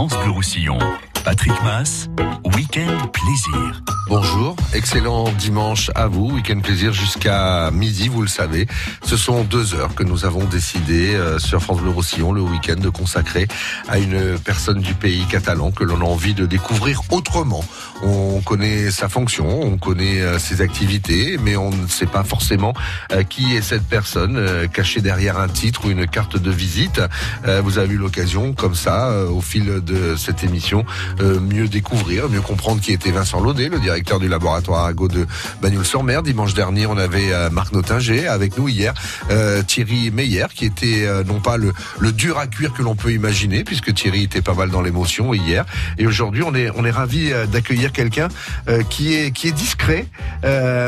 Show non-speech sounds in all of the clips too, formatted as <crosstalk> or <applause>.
France Bleu Roussillon. Patrick Mass, Week-end Plaisir. Bonjour, excellent dimanche à vous, Week-end Plaisir jusqu'à midi, vous le savez. Ce sont deux heures que nous avons décidé euh, sur France Bleu Roussillon le week-end de consacrer à une personne du pays catalan que l'on a envie de découvrir autrement. On connaît sa fonction, on connaît euh, ses activités, mais on ne sait pas forcément euh, qui est cette personne cachée derrière un titre ou une carte de visite. Vous avez eu l'occasion, comme ça, au fil de cette émission, mieux découvrir, mieux comprendre qui était Vincent Laudet, le directeur du laboratoire Arago de Bagnoul-sur-Mer. Dimanche dernier, on avait euh, Marc Notinger avec nous hier, euh, Thierry Meyer, qui était euh, non pas le, le dur à cuire que l'on peut imaginer, puisque Thierry était pas mal dans l'émotion hier. Et aujourd'hui, on est on est ravi d'accueillir quelqu'un qui est qui est discret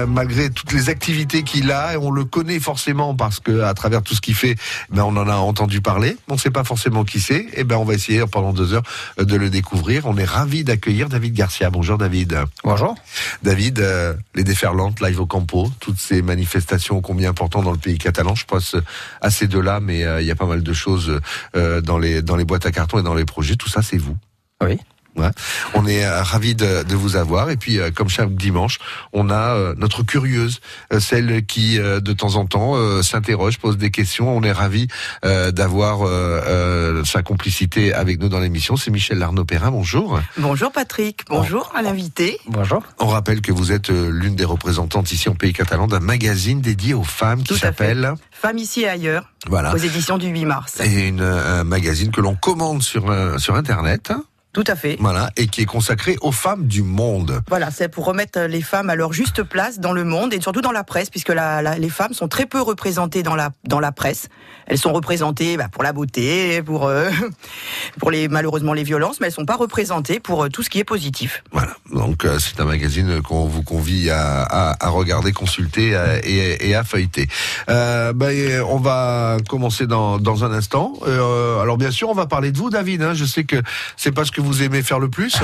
malgré toutes les activités qu'il a. Et on le connaît forcément parce que à travers tout ce qu'il fait, ben on en a entendu parler. On ne sait pas forcément qui c'est. Et ben on va essayer pendant deux heures de le découvrir. On est ravi d'accueillir David Garcia. Bonjour David. Bonjour. David, euh, les déferlantes, live au campo, toutes ces manifestations combien importantes dans le pays catalan, je pense à ces deux-là, mais euh, il y a pas mal de choses euh, dans les dans les boîtes à carton et dans les projets. Tout ça, c'est vous. Oui. Ouais. On est euh, ravis de, de, vous avoir et puis euh, comme chaque dimanche, on a euh, notre curieuse, celle qui de temps en temps s'interroge, pose des questions. On est ravis d'avoir sa complicité avec nous dans l'émission. C'est Michel Larnaud-Perrin. Bonjour. Bonjour Patrick. Bonjour à l'invité. Bonjour. On rappelle que vous êtes l'une des représentantes ici en Pays Catalan d'un magazine dédié aux femmes qui s'appelle Femmes ici et ailleurs. Voilà. Aux éditions du 8 mars. Et une, un magazine que l'on commande sur sur internet. Tout à fait. Voilà, et qui est consacré aux femmes du monde. Voilà, c'est pour remettre les femmes à leur juste place dans le monde et surtout dans la presse, puisque la, la, les femmes sont très peu représentées dans la dans la presse. Elles sont représentées bah, pour la beauté, pour euh, <laughs> pour les malheureusement les violences, mais elles sont pas représentées pour euh, tout ce qui est positif. Voilà, donc euh, c'est un magazine qu'on vous convie à, à, à regarder, consulter euh, et, et, à feuilleter. Euh, bah, on va commencer dans dans un instant. alors bien sûr, on va parler de vous, David. Hein. Je sais que c'est pas ce que vous aimez faire le plus.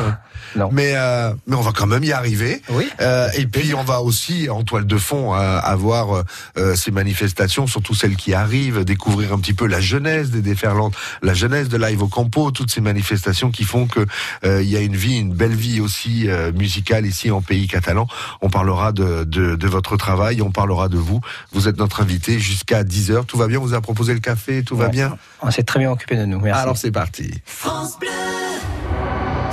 Non. Mais, euh, mais on va quand même y arriver. Oui. Euh, et puis on va aussi, en toile de fond, euh, avoir euh, ces manifestations, surtout celles qui arrivent, découvrir un petit peu la jeunesse des déferlantes, la jeunesse de Live au Campo, toutes ces manifestations qui font que euh, il y a une vie, une belle vie aussi euh, musicale ici en pays catalan. On parlera de, de, de, votre travail, on parlera de vous. Vous êtes notre invité jusqu'à 10h. Tout va bien Vous a proposé le café Tout va bien On s'est très bien occupé de nous. Merci. Alors c'est parti. France Bleu.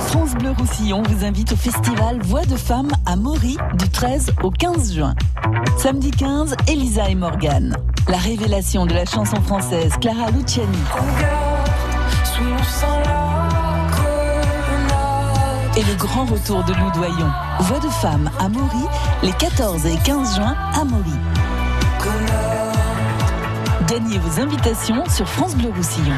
France Bleu Roussillon vous invite au festival Voix de femmes à Maury du 13 au 15 juin. Samedi 15, Elisa et Morgane. La révélation de la chanson française Clara Luciani. Et le grand retour de Lou Doyon. Voix de femmes à Maury les 14 et 15 juin à Maury. Gagnez vos invitations sur France Bleu Roussillon.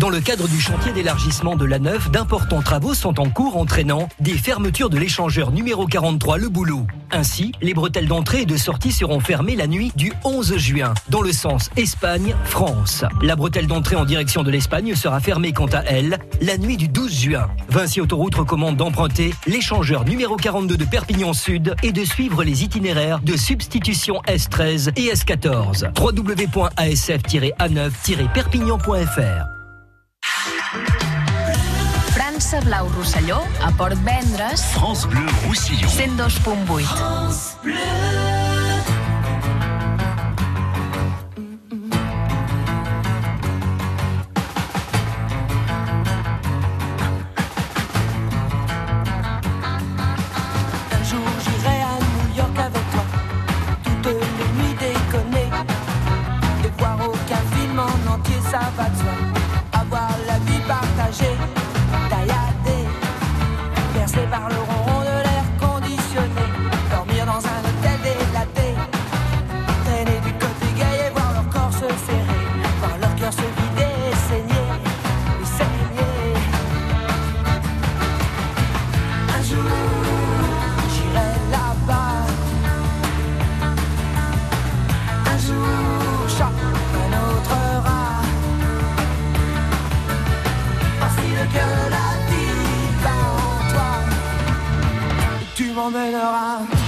Dans le cadre du chantier d'élargissement de la Neuf, d'importants travaux sont en cours entraînant des fermetures de l'échangeur numéro 43 Le Boulot. Ainsi, les bretelles d'entrée et de sortie seront fermées la nuit du 11 juin, dans le sens Espagne-France. La bretelle d'entrée en direction de l'Espagne sera fermée quant à elle la nuit du 12 juin. Vinci Autoroute recommande d'emprunter l'échangeur numéro 42 de Perpignan Sud et de suivre les itinéraires de substitution S13 et S14. www.asf-a9-perpignan.fr França Blau Rosselló a Port Vendres France Bleu Roussillon. 102.8. Un m'emmènera.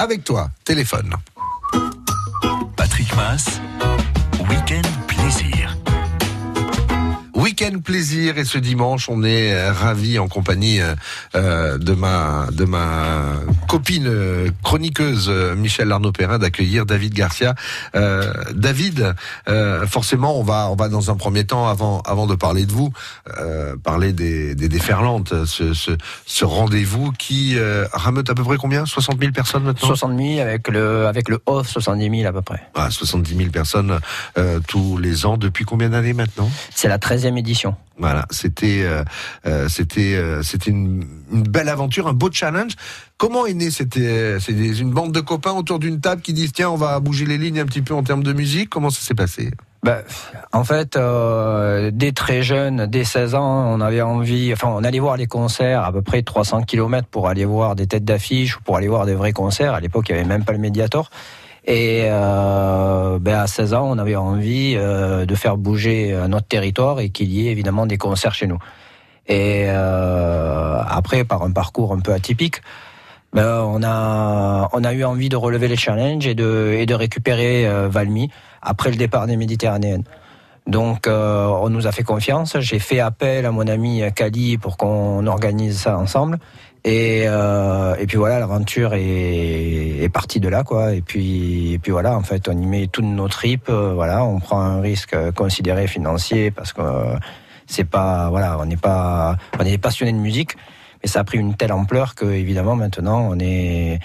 Avec toi, téléphone. Patrick Mass, Week-end plaisir et ce dimanche on est euh, ravis en compagnie euh, euh, de ma de ma copine chroniqueuse Michel Arnaud Perrin d'accueillir David Garcia. Euh, David, euh, forcément on va on va dans un premier temps avant avant de parler de vous euh, parler des, des déferlantes ce ce, ce rendez-vous qui rameute à peu près combien? 60 000 personnes maintenant? 60 000 avec le, avec le off, 70 000 à peu près. ah, 70 000 personnes tous les ans depuis combien d'années maintenant? C'est la 13e édition. Voilà, c'était euh, euh, c'était euh, c'était une, une belle aventure, un beau challenge. Comment est né C'était c'est une bande de copains autour d'une table qui disent tiens on va bouger les lignes un petit peu en termes de musique. Comment ça s'est passé? Ben, en fait, euh, dès très jeune, dès 16 ans, on avait envie, enfin, on allait voir les concerts à peu près 300 km pour aller voir des têtes d'affiche ou pour aller voir des vrais concerts. À l'époque, il n'y avait même pas le Mediator. Et euh, ben à 16 ans, on avait envie euh, de faire bouger euh, notre territoire et qu'il y ait évidemment des concerts chez nous. Et euh, après, par un parcours un peu atypique, ben, on a on a eu envie de relever les challenges et de et de récupérer euh, Valmy après le départ des Méditerranéennes. Donc euh, on nous a fait confiance. J'ai fait appel à mon ami Kali pour qu'on organise ça ensemble. Et, euh, et puis voilà, l'aventure est, est partie de là, quoi. Et puis, et puis voilà, en fait, on y met toutes nos tripes. euh, voilà, on prend un risque considéré financier parce que euh, c'est pas, voilà, on n'est pas, on est des passionnés de musique, mais ça a pris une telle ampleur que évidemment maintenant on est,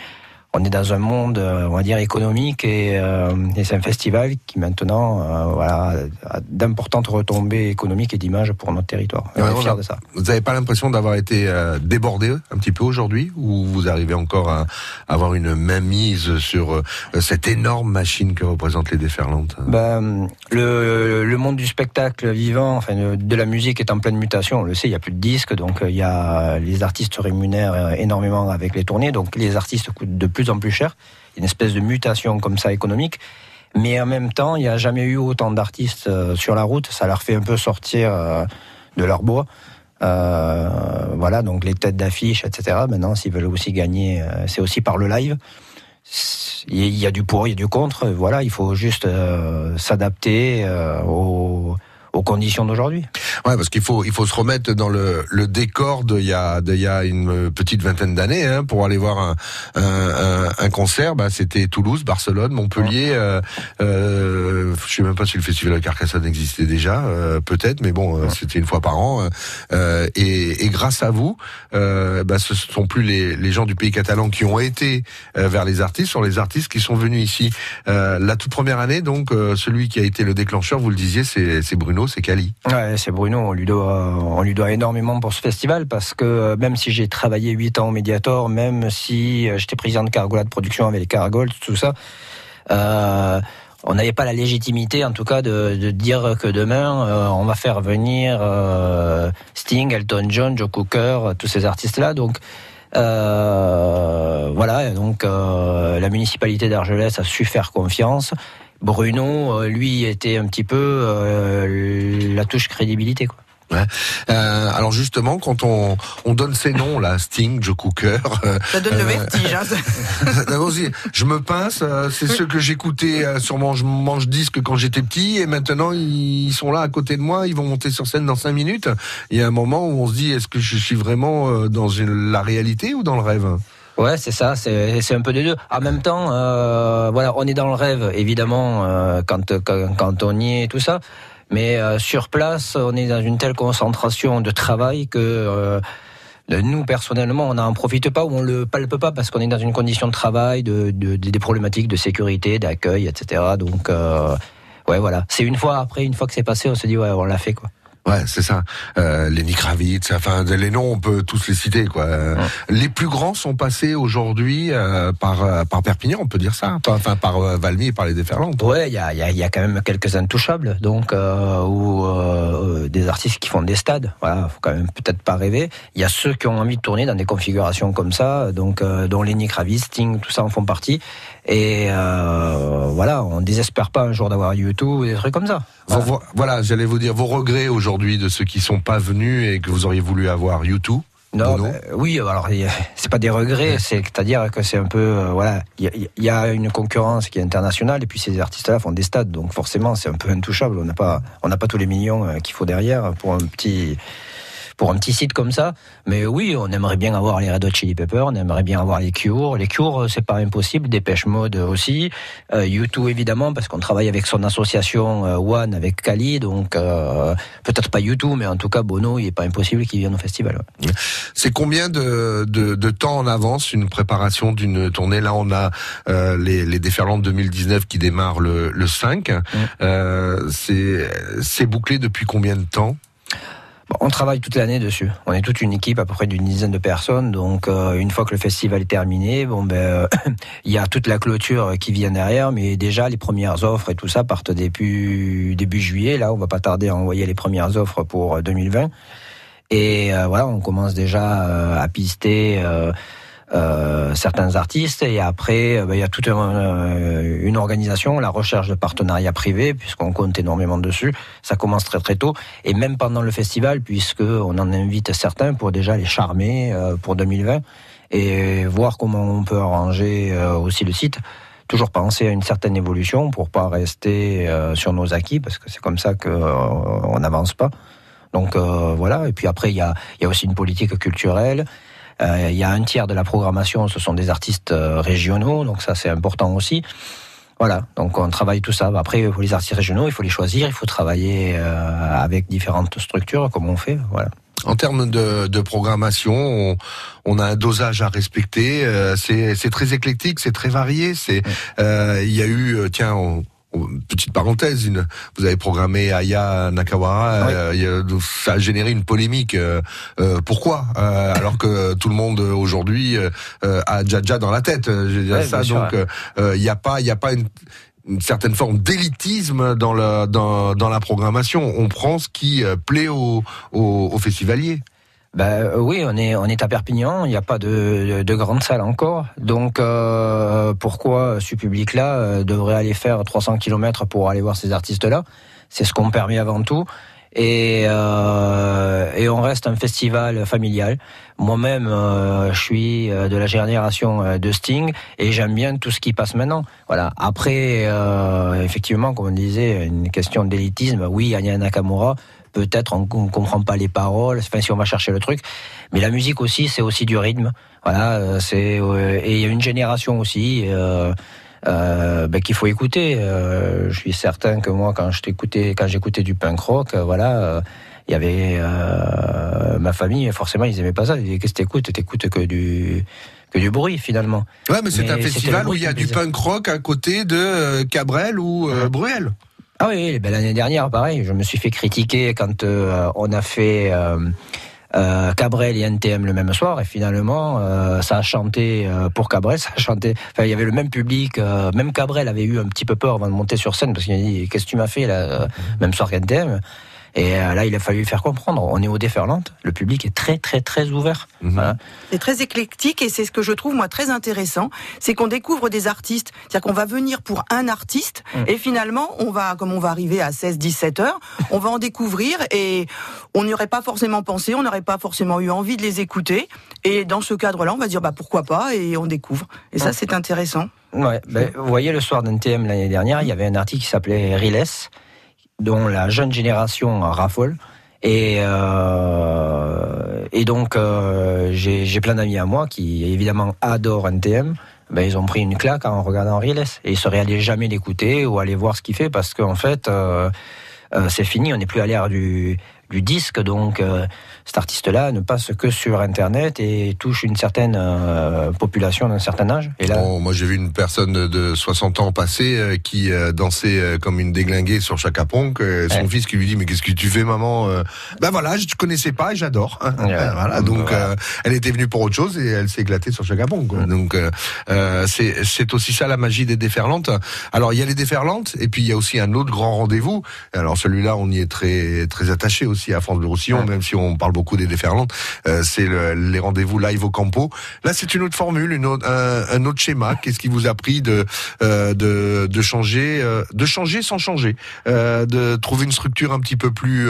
on est dans un monde, euh, on va dire économique et, euh, et c'est un festival qui maintenant, euh, voilà, a d'importantes retombées économiques et d'image pour notre territoire. On Ouais, est on fiers a- de ça. Vous n'avez pas l'impression d'avoir été euh, débordé un petit peu aujourd'hui ou vous arrivez encore à avoir une mainmise sur cette énorme machine que représentent les déferlantes Ben, le, le monde du spectacle vivant, enfin de, la musique est en pleine mutation. On le sait, il y a plus de disques, donc il y a les artistes rémunèrent énormément avec les tournées, donc les artistes coûtent de plus en plus cher. Une espèce de mutation comme ça économique. Mais en même temps, il n'y a jamais eu autant d'artistes euh, sur la route. Ça leur fait un peu sortir euh, de leur bois. Euh, voilà, donc les têtes d'affiche, etc. Maintenant, s'ils veulent aussi gagner, c'est aussi par le live. Il y a du pour, il y a du contre. Voilà, il faut juste s'adapter euh, aux, aux conditions d'aujourd'hui. Ouais, parce qu'il faut il faut se remettre dans le, le décor d'il y a d'il y a une petite vingtaine d'années hein, pour aller voir un un, un, concert. Bah, c'était Toulouse, Barcelone, Montpellier. Euh, euh, je sais même pas si le festival de Carcassonne existait déjà, euh, peut-être, mais bon, euh, c'était une fois par an. Euh, et, et grâce à vous, euh, bah, ce sont plus les, les gens du pays catalan qui ont été euh, vers les artistes, sont les artistes qui sont venus ici. Euh, la toute première année, donc, euh, celui qui a été le déclencheur, vous le disiez, c'est c'est C'est Cali. Ouais, c'est Bruno, on lui, doit, on lui doit énormément pour ce festival parce que euh, même si j'ai travaillé 8 ans au Mediator, même si euh, j'étais président de Cargola de production avec les Cargols, tout ça, euh, on n'avait pas la légitimité en tout cas de, dire que demain on va faire venir Sting, Elton John, Joe Cooker, tous ces artistes-là. Donc voilà, donc la municipalité d'Argelès a su faire confiance. Bruno, euh, lui, était un petit peu euh, la touche crédibilité. Quoi. Ouais. Euh, alors justement, quand on, on donne ces noms là, Sting, Joe Cooker, euh, Ça donne le euh, vertige. Hein. aussi, <laughs> je me pince, euh, c'est ceux que j'écoutais euh, sur mon manche disque quand j'étais petit, et maintenant ils sont là à côté de moi, ils vont monter sur scène dans cinq minutes. Il y a un moment où on se dit, est-ce que je suis vraiment euh, dans une- la réalité ou dans le rêve? Ouais, c'est ça, c'est un peu des deux. En même temps, euh, voilà, on est dans le rêve, évidemment, euh, quand, quand, quand on y est, tout ça. Mais euh, sur place, on est dans une telle concentration de travail que euh, nous, personnellement, on n'en profite pas ou on le palpe pas parce qu'on est dans une condition de travail, de, de- des problématiques de sécurité, d'accueil, etc. Donc, euh, ouais, voilà. C'est une fois après, une fois que c'est passé, on se dit, ouais, on l'a fait, quoi. Ouais, c'est ça. Euh, Lenny Kravitz, enfin les noms, on peut tous les citer quoi. Euh, Les plus grands sont passés aujourd'hui euh, par euh, par Perpignan, on peut dire ça. Enfin par euh, Valmy et par les déferlantes. Ouais, il y a, il y, y a quand même quelques intouchables, donc euh, ou euh, des artistes qui font des stades. Voilà, faut quand même peut-être pas rêver. Il y a ceux qui ont envie de tourner dans des configurations comme ça, donc euh, dont Lenny Kravitz, Sting, tout ça en font partie. Et euh, voilà, on désespère pas un jour d'avoir YouTube ou des trucs comme ça. Voilà. vo- Voilà, j'allais vous dire vos regrets aujourd'hui de ceux qui sont pas venus et que vous auriez voulu avoir YouTube. Non, bah, oui, alors <laughs> c'est pas des regrets, c'est-à-dire que c'est un peu euh, voilà, il y, y a une concurrence qui est internationale et puis ces artistes-là font des stades, donc forcément c'est un peu intouchable. On n'a pas, on n'a pas tous les millions euh, qu'il faut derrière pour un petit, pour un petit site comme ça. Mais oui, on aimerait bien avoir les Red Hot Chili Peppers, on aimerait bien avoir les Cure. Les Cure, euh, c'est pas impossible. Dépêche Mode aussi. Euh, U2 évidemment parce qu'on travaille avec son association euh, One avec Kali, donc euh, peut-être pas U2, mais en tout cas Bono, il est pas impossible qu'il vienne au festival. ouais. C'est combien de, de, de temps en avance une préparation d'une tournée? Là, on a les, les déferlantes 2019 qui démarrent le, le 5. Euh, c'est bouclé depuis combien de temps? On travaille toute l'année dessus. On est toute une équipe à peu près d'une dizaine de personnes. Donc euh, une fois que le festival est terminé, bon ben euh, <coughs> il y a toute la clôture qui vient derrière, mais déjà les premières offres et tout ça partent début début juillet. Là, on va pas tarder à envoyer les premières offres pour euh, 2020. Et euh, voilà, on commence déjà à pister. Euh, certains artistes et après euh, ben, il y a toute euh, une organisation, la recherche de partenariats privés puisqu'on compte énormément dessus. Ça commence très très tôt et même pendant le festival puisque on en invite certains pour déjà les charmer pour 2020 et voir comment on peut arranger aussi le site. Toujours penser à une certaine évolution pour pas rester sur nos acquis parce que c'est comme ça que euh, on n'avance pas. Donc voilà. Et puis après il y a, y a aussi une politique culturelle. Euh, il y a un tiers de la programmation, ce sont des artistes euh, régionaux, donc ça c'est important aussi. Voilà, donc on travaille tout ça. Après, pour les artistes régionaux, il faut les choisir, il faut travailler euh, avec différentes structures, comme on fait. Voilà. En termes de, de programmation, on, on a un dosage à respecter. euh, c'est très éclectique, c'est très varié. C'est euh, il y a eu tiens. on- Petite parenthèse, une, vous avez programmé Aya Nakawara, Oui. euh, ça a généré une polémique. euh, euh, pourquoi Euh, Alors que <laughs> tout le monde aujourd'hui a Jaja dans la tête. Je veux dire Ouais, ça, donc il n'y a pas, il y a pas une, une certaine forme d'élitisme dans la dans, dans la programmation. On prend ce qui plaît aux festivaliers. Ben oui, on est on est à Perpignan, il n'y a pas de, de, de grande salle encore. Donc euh, pourquoi ce public-là euh, devrait aller faire 300 km pour aller voir ces artistes-là? C'est ce qu'on permet avant tout. Et, euh, et on reste un festival familial. Moi-même, euh, je suis euh, de la génération euh, de Sting et j'aime bien tout ce qui passe maintenant. Voilà. Après, euh, effectivement, comme on disait, une question d'élitisme. Oui, Anya Nakamura, peut-être on, comprend pas les paroles. Enfin, si on va chercher le truc, mais la musique aussi, c'est aussi du rythme. Voilà, euh, c'est et il y a une génération aussi. Euh, euh, ben, qu'il faut écouter. Euh, je suis certain que moi, quand je t'écoutais, quand j'écoutais du punk rock, euh, voilà, il y avait euh, ma famille. Forcément, ils aimaient pas ça. Ils disaient qu'est-ce que t'écoutes? T'écoutes que du que du bruit finalement. Ouais, mais c'est un festival où il y a du punk rock à côté de Cabrel ou euh, Bruel. Ah oui, ben, l'année dernière, pareil, je me suis fait critiquer quand euh, on a fait euh, Cabrel et NTM le même soir, et finalement, euh, ça a chanté euh, pour Cabrel, <laughs> ça a chanté. Enfin, il y avait le même public. même Cabrel avait eu un petit peu peur avant de monter sur scène parce qu'il a dit "Qu'est-ce que tu m'as fait là Même soir qu'NTM. Et euh, là, il a fallu faire comprendre. On est au déferlante, le public est très très très ouvert. Mhm. Voilà. C'est très éclectique et c'est ce que je trouve moi très intéressant, c'est qu'on découvre des artistes, c'est-à-dire qu'on va venir pour un artiste Mm. et finalement on va comme on va arriver à 16 17 heures, on va en découvrir et on n'y aurait pas forcément pensé, on n'aurait pas forcément eu envie de les écouter et dans ce cadre-là, on va dire bah pourquoi pas et on découvre. Et ça Mm. c'est intéressant. Ouais, ben, vous voyez, le soir d'NTM l'année dernière, il y avait un article qui s'appelait Riles, dont la jeune génération raffole. Et, euh, et donc, euh, j'ai plein d'amis à moi qui, évidemment, adorent NTM. Ben, ils ont pris une claque en regardant Riles. Et ils seraient allés jamais l'écouter ou aller voir ce qu'il fait parce qu'en fait, euh, euh, c'est fini, on n'est plus à l'ère du, du disque. Donc, euh, cet artiste-là ne passe que sur Internet et touche une certaine euh, population d'un certain âge. Et là, Bon, moi j'ai vu une personne de 60 ans passer euh, qui euh, dansait comme une déglinguée sur Chaka Ponk. son Ouais. fils qui lui dit mais qu'est-ce que tu fais maman Ben voilà, je te connaissais pas et j'adore. Ouais. voilà, donc Voilà. elle était venue pour autre chose et elle s'est éclatée sur Chaka Ponk. Donc c'est aussi ça la magie des déferlantes. Alors il y a les déferlantes et puis il y a aussi un autre grand rendez-vous. Alors celui-là on y est très très attaché aussi à France Bleu Roussillon, même si on parle beaucoup des déferlantes. Euh, c'est le- les rendez-vous live au campo. Là, c'est une autre formule, une autre, un, autre schéma. Qu'est-ce qui vous a pris de euh, de, changer, euh, de changer sans changer, de trouver une structure un petit peu plus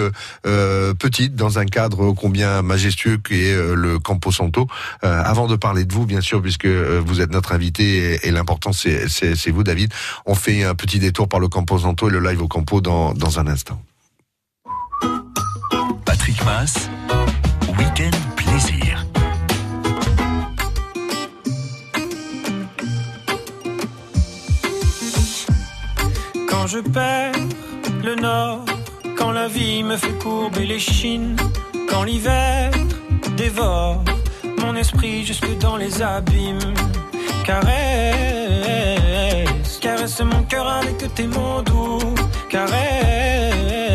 petite dans un cadre combien majestueux qu'est le Campo Santo. Avant de parler de vous, bien sûr, puisque vous êtes notre invité et, l'important c'est c'est c'est vous, David. On fait un petit détour par le Campo Santo et le live au Campo dans dans un instant. Patrick Mass, Week-end plaisir. Quand je perds le nord, quand la vie me fait courber les chines, quand l'hiver dévore mon esprit jusque dans les abîmes. Caresse, caresse mon cœur avec tes mots doux. Caresse,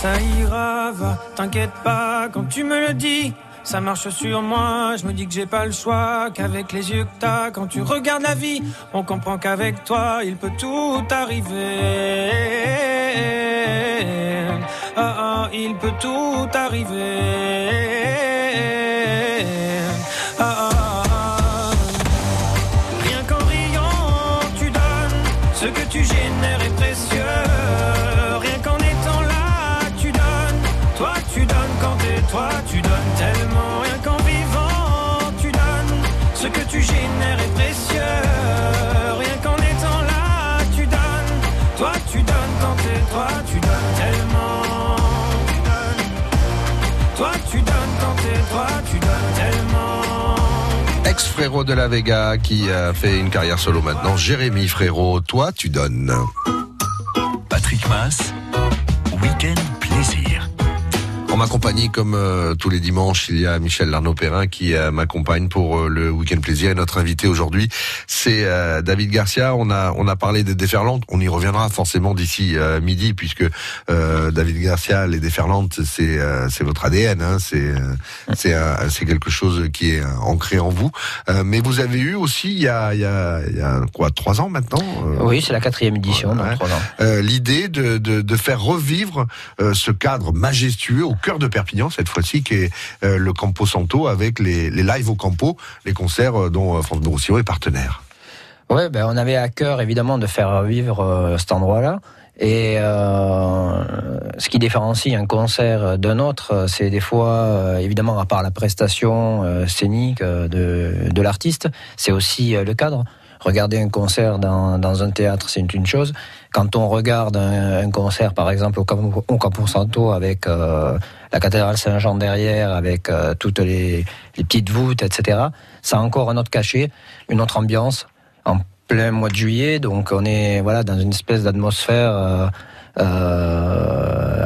Ça ira, va, t'inquiète pas quand tu me le dis. Ça marche sur moi, je me dis que j'ai pas le choix, qu'avec les yeux que t'as, quand tu regardes la vie, on comprend qu'avec toi, il peut tout arriver. Ah ah, il peut tout arriver. Ex-frérot de la Vega qui a fait une carrière solo maintenant. Jérémy Frérot, toi tu donnes. Patrick Mass, On m'accompagner comme euh, tous les dimanches, il y a Michel Larnaud-Perrin qui euh, m'accompagne pour euh, le week-end plaisir. Et notre invité aujourd'hui, c'est David Garcia. On a on a parlé des déferlantes. On y reviendra forcément d'ici midi puisque David Garcia, les déferlantes, c'est c'est votre ADN. Hein, c'est c'est c'est quelque chose qui est ancré en vous. mais vous avez eu aussi il y a il y a, il y a quoi trois ans maintenant. oui, c'est la quatrième édition. L'idée de, de de faire revivre ce cadre majestueux au cœur de Perpignan cette fois-ci, qui est euh, le Campo Santo avec les, les lives au Campo, les concerts euh, dont euh, France Roussillon est partenaire. Oui, ben, on avait à cœur évidemment de faire vivre cet endroit-là. Et ce qui différencie un concert d'un autre, c'est des fois, évidemment, à part la prestation scénique de, de l'artiste, c'est aussi le cadre. Regarder un concert dans, dans un théâtre, c'est une chose. Quand on regarde un, concert, par exemple, au, au Campo Santo avec la cathédrale Saint-Jean derrière, avec euh, toutes les, petites voûtes, etc. Ça a encore un autre cachet, une autre ambiance, en plein mois de juillet, donc on est voilà dans une espèce d'atmosphère euh,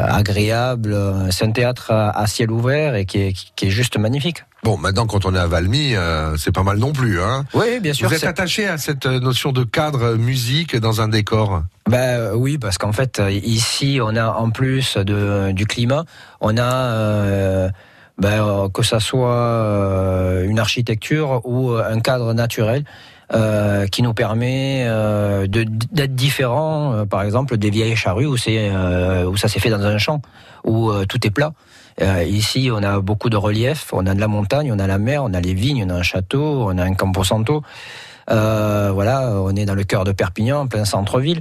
agréable. C'est un théâtre à, ciel ouvert et qui est, qui est juste magnifique. Bon, maintenant, quand on est à Valmy, c'est pas mal non plus, hein Oui, bien sûr. Vous êtes attaché à cette notion de cadre musique dans un décor? Ben oui, parce qu'en fait ici on a en plus de, du climat, on a euh, ben, que ça soit euh, une architecture ou un cadre naturel. Euh, qui nous permet euh, d'être différent, euh, par exemple, des vieilles charrues où, c'est où ça s'est fait dans un champ, où tout est plat. ici, on a beaucoup de relief, on a de la montagne, on a la mer, on a les vignes, on a un château, on a un camposanto. Euh, voilà, on est dans le cœur de Perpignan, en plein centre-ville.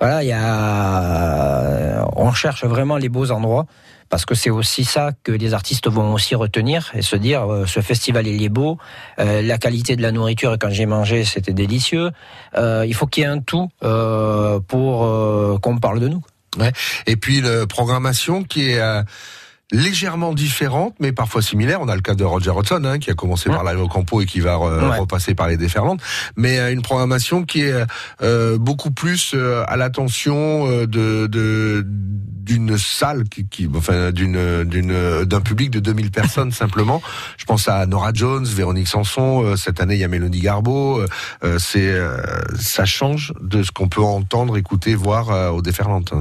Voilà, il y a, on cherche vraiment les beaux endroits parce que c'est aussi ça que les artistes vont aussi retenir et se dire euh, ce festival il est beau, euh, la qualité de la nourriture quand j'ai mangé c'était délicieux. Euh, il faut qu'il y ait un tout euh, pour euh, qu'on parle de nous. Ouais. Et puis la programmation qui est légèrement différente, mais parfois similaire. On a le cas de Roger Hodgson, hein, qui a commencé par la Campo et qui va repasser par les déferlantes, mais euh, une programmation qui est euh, beaucoup plus euh, à l'attention de, de d'une salle qui, qui enfin d'une d'une d'un public de 2000 personnes simplement. Je pense à Nora Jones, Véronique Sanson. cette année, il y a Mélanie Garbeau. c'est ça change de ce qu'on peut entendre, écouter, voir aux déferlantes.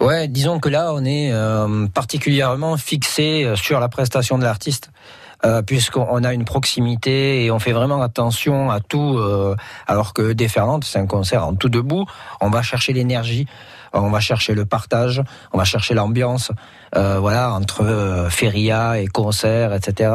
Ouais, disons que là, on est euh, particulièrement fixé euh, sur la prestation de l'artiste. Euh, puisqu'on a une proximité et on fait vraiment attention à tout, euh, alors que Déferlante, c'est un concert en tout debout, on va chercher l'énergie, on va chercher le partage, on va chercher l'ambiance, euh, voilà, entre feria et concert, etc.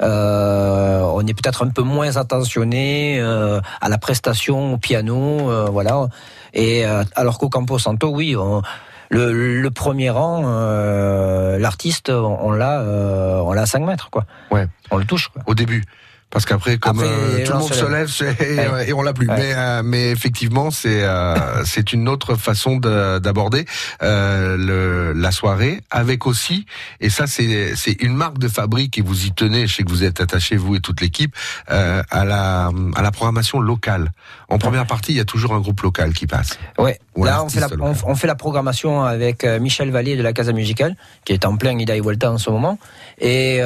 on est peut-être un peu moins attentionné à la prestation au piano, voilà. Et alors qu'au Campo Santo, oui, on, le, premier rang, euh, l'artiste, on l'a, euh, on l'a à 5 mètres, quoi. Ouais. On le touche, quoi. Au début. Parce qu'après, comme euh, tout le monde se lève, et, on l'a plus. Mais, euh, mais effectivement, c'est euh, <laughs> c'est une autre façon d'aborder euh, la soirée, avec aussi, et ça c'est c'est une marque de fabrique et vous y tenez. Je sais que vous êtes attaché vous et toute l'équipe à la à la programmation locale. En première partie, il y a toujours un groupe local qui passe. Ouais. Là, on fait, la, on, fait la programmation avec Michel Vallée de la Casa Musicale, qui est en plein Ida et Volta en ce moment. Et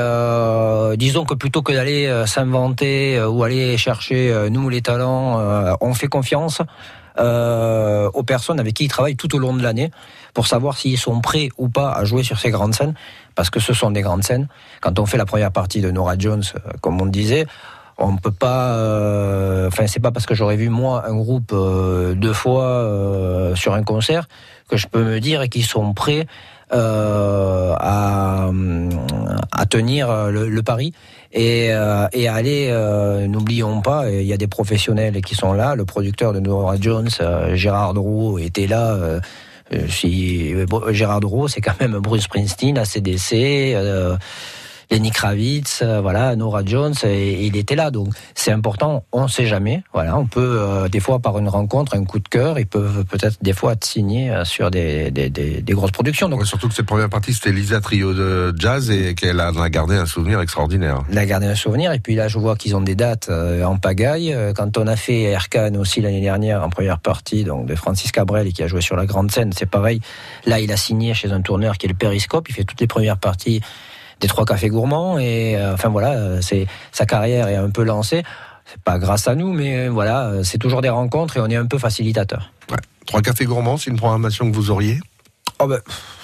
disons que plutôt que d'aller euh, ou aller chercher euh, nous les talents. Euh, on fait confiance aux personnes avec qui ils travaillent tout au long de l'année pour savoir s'ils sont prêts ou pas à jouer sur ces grandes scènes, parce que ce sont des grandes scènes. Quand on fait la première partie de Nora Jones, comme on disait, on peut pas. enfin, c'est pas parce que j'aurais vu moi un groupe deux fois sur un concert que je peux me dire qu'ils sont prêts à, à tenir le, le pari et, euh, et aller, euh, n'oublions pas, il y a des professionnels qui sont là. Le producteur de Nora Jones, euh, Gérard Drouot, était là. si Gérard Drouot, c'est quand même Bruce Springsteen, ACDC. Lenny Kravitz, euh, voilà, Nora Jones, et, il était là. Donc c'est important, on ne sait jamais. Voilà, on peut euh, des fois par une rencontre, un coup de cœur, ils peuvent peut-être des fois être signés euh, sur des, des, des, des grosses productions. Donc Ouais, surtout que cette première partie, c'était Lisa Trio de jazz et qu'elle a gardé un souvenir extraordinaire. il a gardé un souvenir. Et puis là, je vois qu'ils ont des dates euh, en pagaille. Quand on a fait Erkan aussi l'année dernière en première partie, donc de Francis Cabrel et qui a joué sur la grande scène, c'est pareil. Là, il a signé chez un tourneur qui est le Périscope. Il fait toutes les premières parties des trois cafés gourmands. Et euh, enfin voilà, euh, c'est sa carrière est un peu lancée. C'est pas grâce à nous, mais euh, voilà, c'est toujours des rencontres et on est un peu facilitateur. Ouais. Trois cafés gourmands, c'est une programmation que vous auriez? Oh ben,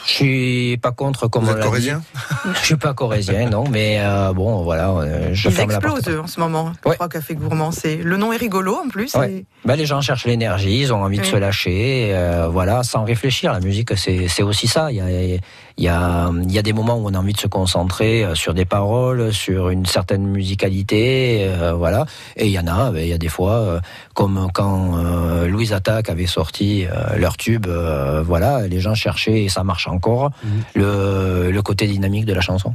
je suis pas contre comme Vous on êtes dit. corésien <laughs> Je suis pas corésien, non, mais euh, bon, voilà, je Ils ferme la porte. explosent en ce moment. Ouais. Trois cafés gourmands. C'est le nom est rigolo en plus. Ouais. et- Ben, les gens cherchent l'énergie, ils ont envie de se lâcher, euh, voilà, sans réfléchir. La musique, c'est c'est aussi ça. Il y a, il y, a, il y a des moments où on a envie de se concentrer euh, sur des paroles, sur une certaine musicalité, euh, voilà. Et il y en a, ben, il y a des fois, euh, comme quand euh, Louise Attaque avait sorti leur tube, voilà, les gens cherchaient, et ça marche encore, le, le côté dynamique de la chanson.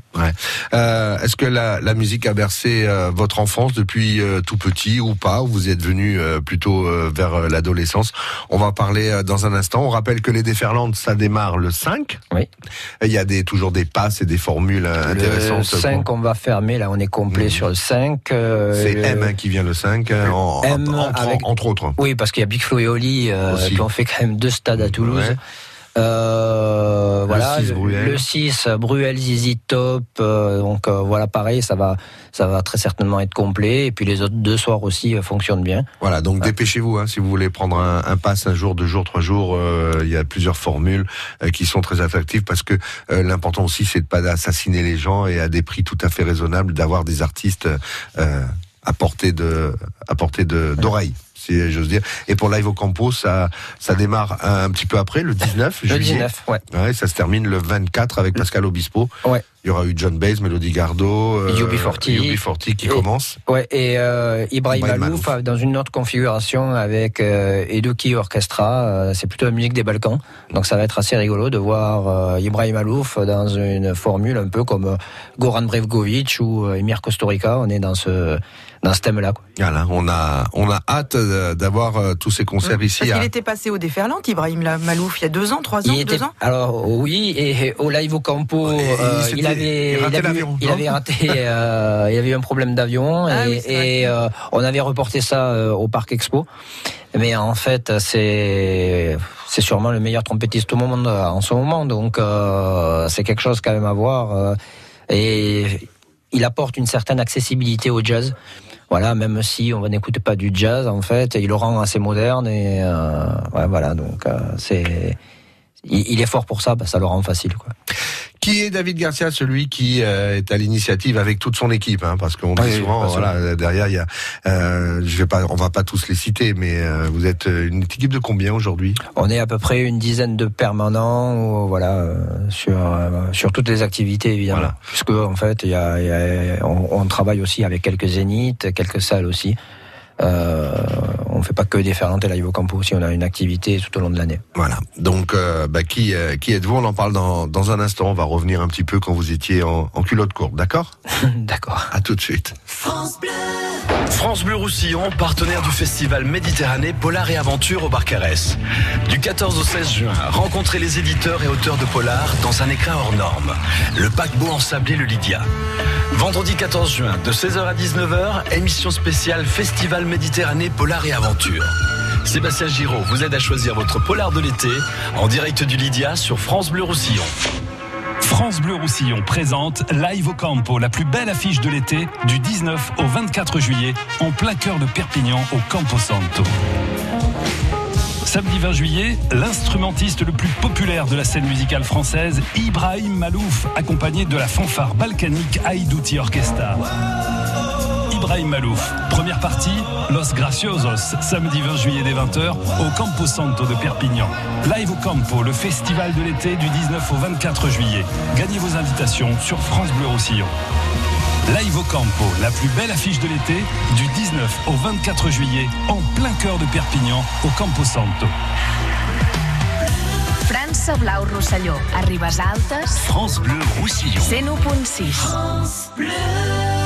Euh, Est-ce que la, la musique a bercé votre enfance depuis tout petit ou pas ou Vous êtes venu plutôt vers l'adolescence? On va parler dans un instant. On rappelle que les déferlantes, ça démarre le 5. Oui. Il y a des, toujours des passes et des formules euh, intéressantes. Le 5, on va fermer, là, on est complet Mhm. sur le 5. euh, C'est le- M hein, qui vient le 5, hein, en- M entre, avec- entre autres. Oui, parce qu'il y a Big Flo et Oli, euh, qui ont fait quand même deux stades à Toulouse. Ouais. Euh, voilà, 6, Bruel. le 6, Bruel, Zizi Top. euh, donc euh, voilà, pareil, ça va, ça va très certainement être complet. Et puis les autres deux soirs aussi euh, fonctionnent bien. Voilà, donc dépêchez-vous hein, si vous voulez prendre un, un pass un jour, deux jours, trois jours. euh, Il y a plusieurs formules euh, qui sont très attractives parce que euh, l'important aussi c'est de pas assassiner les gens et à des prix tout à fait raisonnables d'avoir des artistes euh, à portée de à portée de d'oreille. Si j'ose dire. Et pour Live au Campo, ça, ça démarre un, petit peu après, le 19 Le juillet. 19, ouais. Ouais, ça se termine le 24 avec Pascal Obispo. Ouais. Il y aura eu John Baez, Melody Gardot, euh, UB40. UB40 qui Et- commence. Ouais, et euh, Ibrahim Malouf. dans une autre configuration avec euh, Eduki Orchestra. euh, c'est plutôt la musique des Balkans. Donc ça va être assez rigolo de voir euh, Ibrahim Malouf dans une formule un peu comme euh, Goran Brevgovic ou Emir Kusturica. On est dans ce dans ce thème-là. quoi. Voilà, on a, on a hâte euh, d'avoir euh, tous ces concerts Parce ici. à- qu'il était passé au déferlante, Ibrahim la- Malouf, il y a deux ans, trois ans, Il deux était, ans. alors oui, et au live au campo, Et- et euh, il avait, il ratait avait- l'avion, il non avait raté, <laughs> euh, il avait eu un problème d'avion Ah et, oui, euh, on avait reporté ça euh, au Parc Expo. Mais en fait, c'est c'est sûrement le meilleur trompettiste au monde euh, en ce moment, donc euh, c'est quelque chose quand même à voir. euh, et il apporte une certaine accessibilité au jazz. Voilà, même si on n'écoute pas du jazz, en fait, il le rend assez moderne et euh, ouais, voilà, donc euh, c'est il, il est fort pour ça, bah, ça le rend facile. Quoi. Qui est David Garcia, celui qui euh, est à l'initiative avec toute son équipe, hein, parce qu'on dit Oui, souvent, bien sûr. voilà, derrière il y a, euh, je vais pas, on va pas tous les citer, mais euh, vous êtes une équipe de combien aujourd'hui? On est à peu près une dizaine de permanents, voilà, euh, sur euh, sur toutes les activités évidemment, Voilà. puisque en fait, il y a, y a- on, on travaille aussi avec quelques zéniths, quelques salles aussi. Euh, on fait pas que des Ferrantes et live au campo aussi, on a une activité tout au long de l'année. Voilà. Donc, euh, bah, qui, euh, qui êtes-vous? On en parle dans, dans un instant. On va revenir un petit peu quand vous étiez en, en culotte courte, d'accord? <laughs> D'accord. À tout de suite. France Bleu Roussillon, partenaire du festival Méditerranée Polar et Aventure au Barcarès. Du 14 au 16 juin, rencontrez les éditeurs et auteurs de polar dans un écrin hors norme. Le paquebot ensablé Le Lydia. Vendredi 14 juin, de 16h à 19h, émission spéciale Festival Méditerranée Polar et Aventure. Sébastien Giraud vous aide à choisir votre polar de l'été en direct du Lydia sur France Bleu Roussillon. France Bleu Roussillon présente Live au Campo, la plus belle affiche de l'été, du 19 au 24 juillet, en plein cœur de Perpignan, au Campo Santo. Samedi 20 juillet, l'instrumentiste le plus populaire de la scène musicale française, Ibrahim Malouf, accompagné de la fanfare balkanique Aïdouti Orchestra. Ibrahim Malouf, première partie, Los Graciosos, samedi 20 juillet dès 20h, au Campo Santo de Perpignan. Live au Campo, le festival de l'été du 19 au 24 juillet. Gagnez vos invitations sur France Bleu Roussillon. Live au Campo, la plus belle affiche de l'été, du 19 au 24 juillet, en plein cœur de Perpignan, au Campo Santo. France Blau Rosselló. A Ribes Altes, France Bleu Roussillon. 101.6. You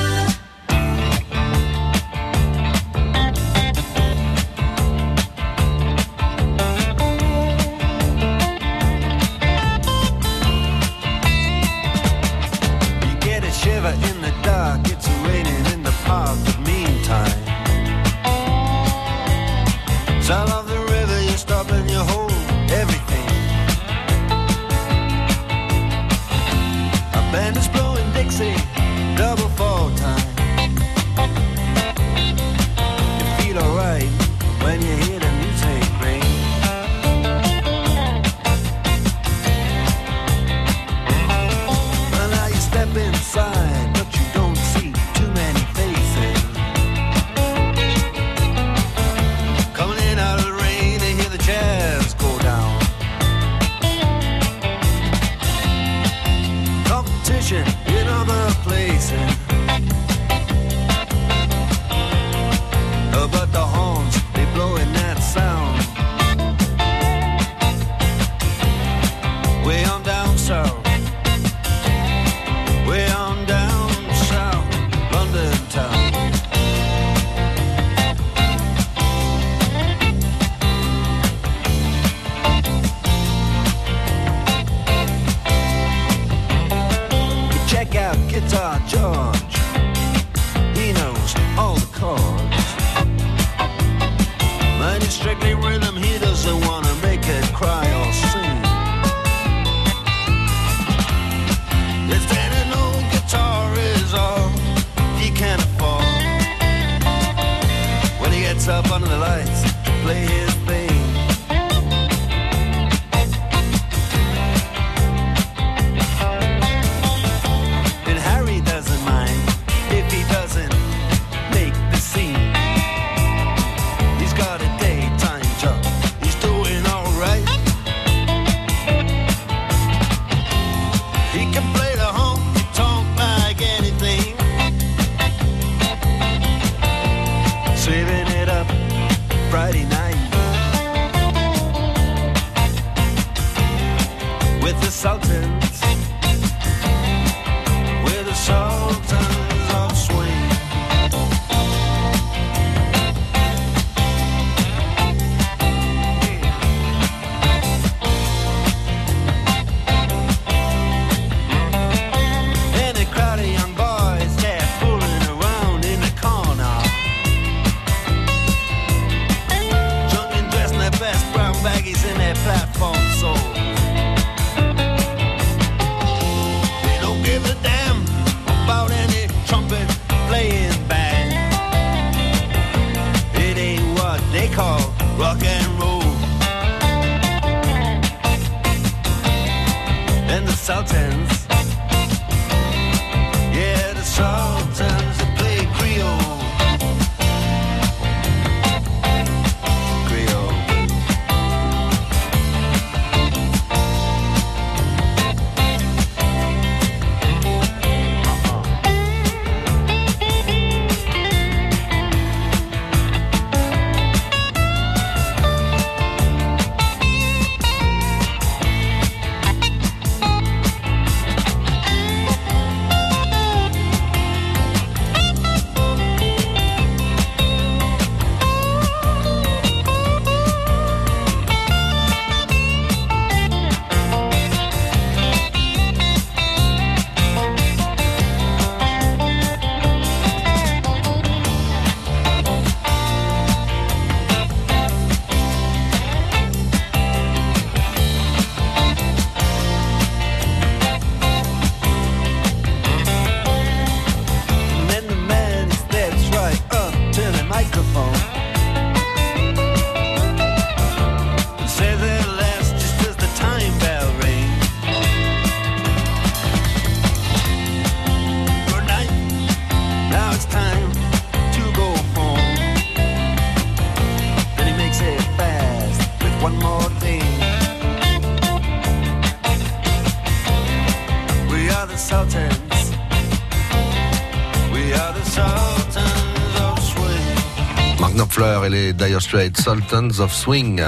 Straits, Sultans of Swing.